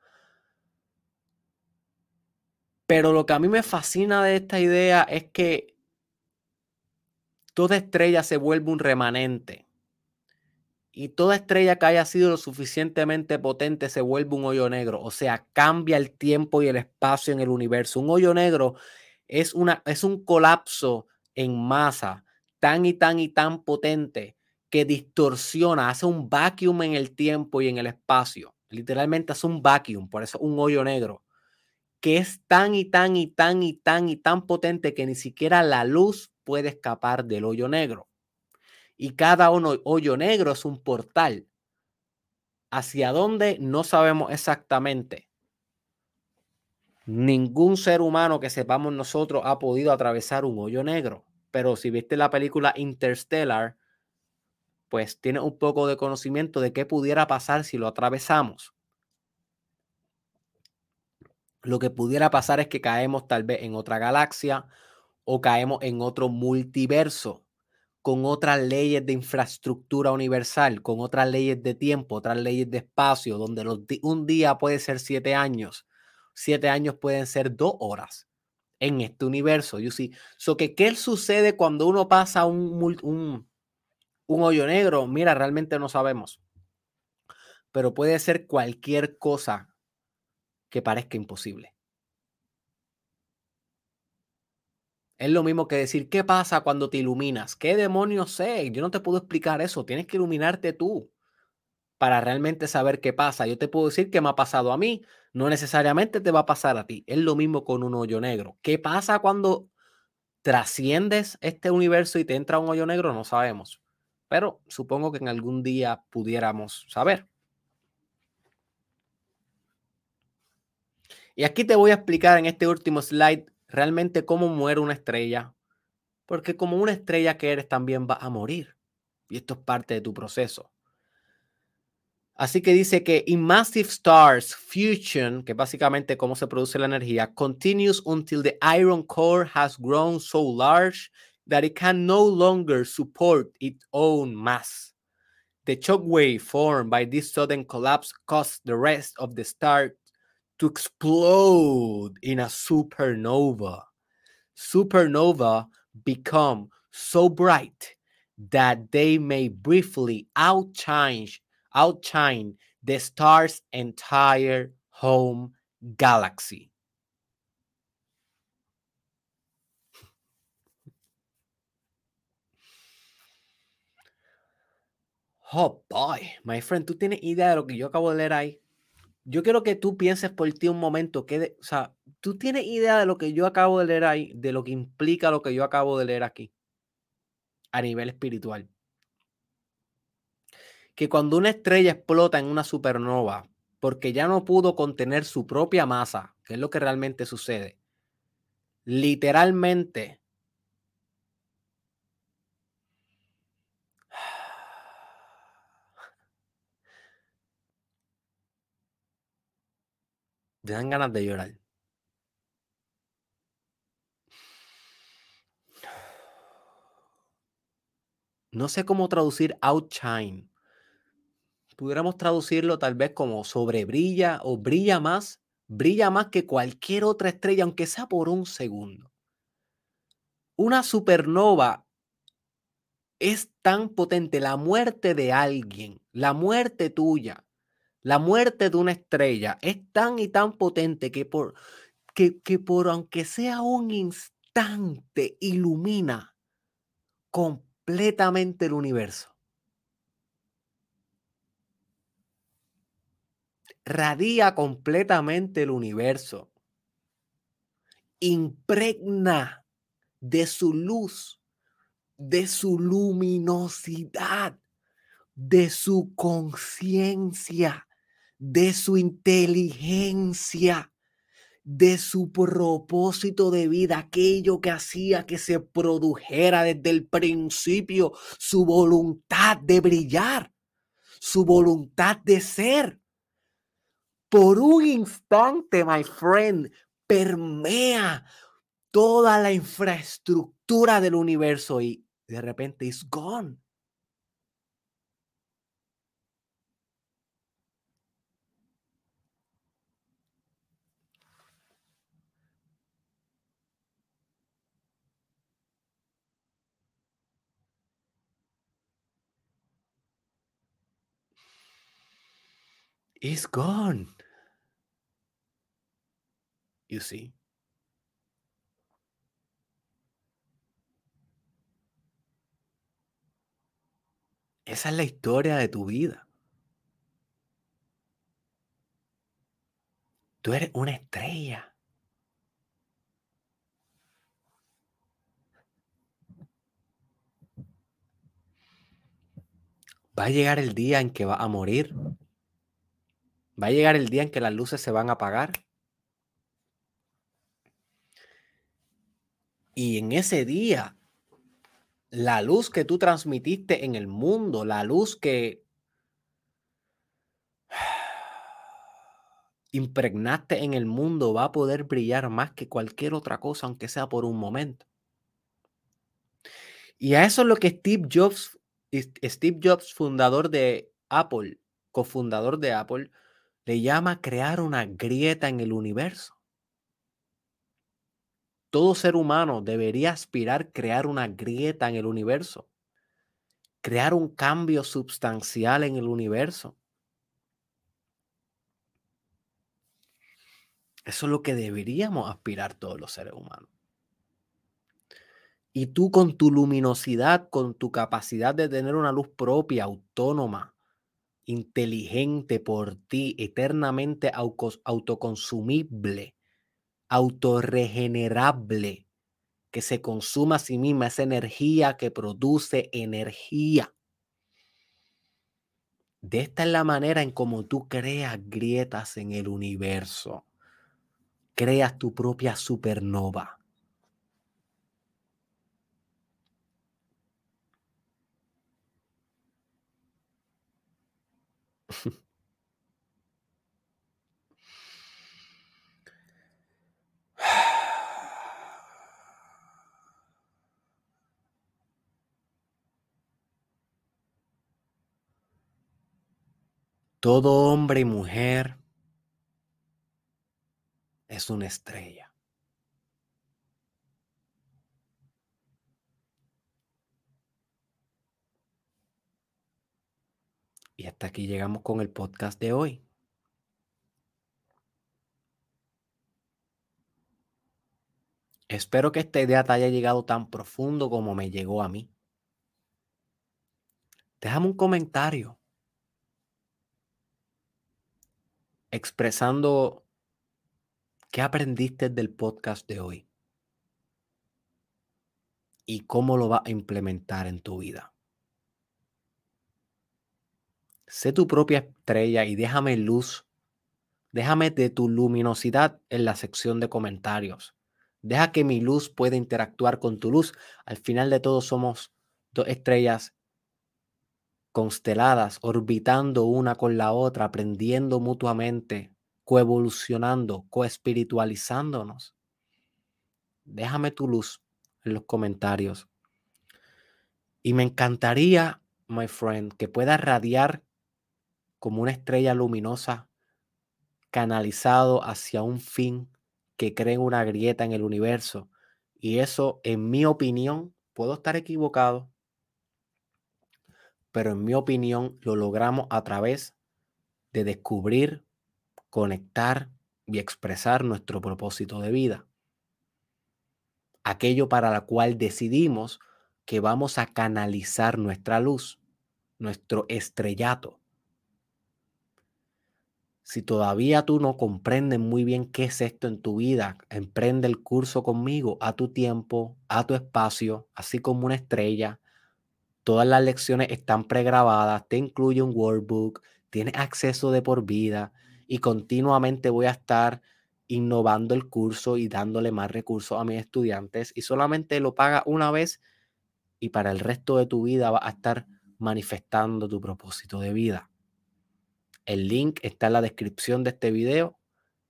Pero lo que a mí me fascina de esta idea es que toda estrella se vuelve un remanente. Y toda estrella que haya sido lo suficientemente potente se vuelve un hoyo negro. O sea, cambia el tiempo y el espacio en el universo. Un hoyo negro es, una, es un colapso en masa tan y tan y tan potente que distorsiona, hace un vacuum en el tiempo y en el espacio. Literalmente hace un vacuum, por eso un hoyo negro que es tan y tan y tan y tan y tan potente que ni siquiera la luz puede escapar del hoyo negro. Y cada uno, hoyo negro es un portal. Hacia dónde no sabemos exactamente. Ningún ser humano que sepamos nosotros ha podido atravesar un hoyo negro. Pero si viste la película Interstellar, pues tiene un poco de conocimiento de qué pudiera pasar si lo atravesamos lo que pudiera pasar es que caemos tal vez en otra galaxia o caemos en otro multiverso con otras leyes de infraestructura universal, con otras leyes de tiempo, otras leyes de espacio, donde un día puede ser siete años, siete años pueden ser dos horas en este universo. You see? So que, ¿Qué sucede cuando uno pasa un, un, un hoyo negro? Mira, realmente no sabemos. Pero puede ser cualquier cosa que parezca imposible. Es lo mismo que decir, ¿qué pasa cuando te iluminas? ¿Qué demonios sé? Yo no te puedo explicar eso. Tienes que iluminarte tú para realmente saber qué pasa. Yo te puedo decir qué me ha pasado a mí. No necesariamente te va a pasar a ti. Es lo mismo con un hoyo negro. ¿Qué pasa cuando trasciendes este universo y te entra un hoyo negro? No sabemos. Pero supongo que en algún día pudiéramos saber. Y aquí te voy a explicar en este último slide realmente cómo muere una estrella. Porque como una estrella que eres también va a morir. Y esto es parte de tu proceso. Así que dice que in massive stars, fusion, que básicamente cómo se produce la energía, continues until the iron core has grown so large that it can no longer support its own mass. The shock wave formed by this sudden collapse caused the rest of the star to explode in a supernova. Supernova become so bright that they may briefly outshine, outshine the star's entire home galaxy. Oh boy, my friend, ¿tú tienes idea de lo que yo acabo de leer ahí? yo quiero que tú pienses por ti un momento, que o sea, tú tienes idea de lo que yo acabo de leer ahí, de lo que implica lo que yo acabo de leer aquí, a nivel espiritual. Que cuando una estrella explota en una supernova, porque ya no pudo contener su propia masa, que es lo que realmente sucede, literalmente te dan ganas de llorar. No sé cómo traducir outshine. Pudiéramos traducirlo tal vez como sobrebrilla o brilla más, brilla más que cualquier otra estrella, aunque sea por un segundo. Una supernova es tan potente, la muerte de alguien, la muerte tuya, la muerte de una estrella es tan y tan potente que por, que, que por aunque sea un instante ilumina completamente el universo. Radia completamente el universo. Impregna de su luz, de su luminosidad, de su conciencia, de su inteligencia, de su propósito de vida, aquello que hacía que se produjera desde el principio, su voluntad de brillar, su voluntad de ser. Por un instante, my friend, permea toda la infraestructura del universo y de repente es gone. It's gone. You see? Esa es la historia de tu vida. Tú eres una estrella. Va a llegar el día en que va a morir. Va a llegar el día en que las luces se van a apagar. Y en ese día, la luz que tú transmitiste en el mundo, la luz que impregnaste en el mundo va a poder brillar más que cualquier otra cosa, aunque sea por un momento. Y a eso es lo que Steve Jobs, Steve Jobs, fundador de Apple, cofundador de Apple, le llama crear una grieta en el universo. Todo ser humano debería aspirar a crear una grieta en el universo, crear un cambio sustancial en el universo. Eso es lo que deberíamos aspirar todos los seres humanos. Y tú con tu luminosidad, con tu capacidad de tener una luz propia, autónoma, inteligente por ti, eternamente autoconsumible, autorregenerable, que se consuma a sí misma, esa energía que produce energía. De esta es la manera en cómo tú creas grietas en el universo. Creas tu propia supernova. Todo hombre y mujer es una estrella. Y hasta aquí llegamos con el podcast de hoy. Espero que esta idea te haya llegado tan profundo como me llegó a mí. Déjame un comentario. Expresando qué aprendiste del podcast de hoy y cómo lo vas a implementar en tu vida. Sé tu propia estrella y déjame luz, déjame de tu luminosidad en la sección de comentarios. Deja que mi luz pueda interactuar con tu luz. Al final de todo somos dos estrellas consteladas, orbitando una con la otra, aprendiendo mutuamente, coevolucionando, coespiritualizándonos. Déjame tu luz en los comentarios. Y me encantaría, my friend, que puedas radiar como una estrella luminosa canalizado hacia un fin que cree una grieta en el universo. Y eso, en mi opinión, puedo estar equivocado, pero en mi opinión lo logramos a través de descubrir, conectar y expresar nuestro propósito de vida. Aquello para la cual decidimos que vamos a canalizar nuestra luz, nuestro estrellato. Si todavía tú no comprendes muy bien qué es esto en tu vida, emprende el curso conmigo a tu tiempo, a tu espacio, así como una estrella. Todas las lecciones están pregrabadas, te incluye un workbook, tienes acceso de por vida y continuamente voy a estar innovando el curso y dándole más recursos a mis estudiantes y solamente lo paga una vez y para el resto de tu vida vas a estar manifestando tu propósito de vida. El link está en la descripción de este video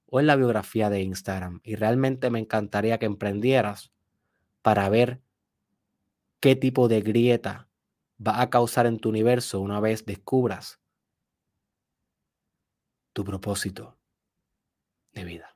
o en la biografía de Instagram. Y realmente me encantaría que emprendieras para ver qué tipo de grieta va a causar en tu universo una vez descubras tu propósito de vida.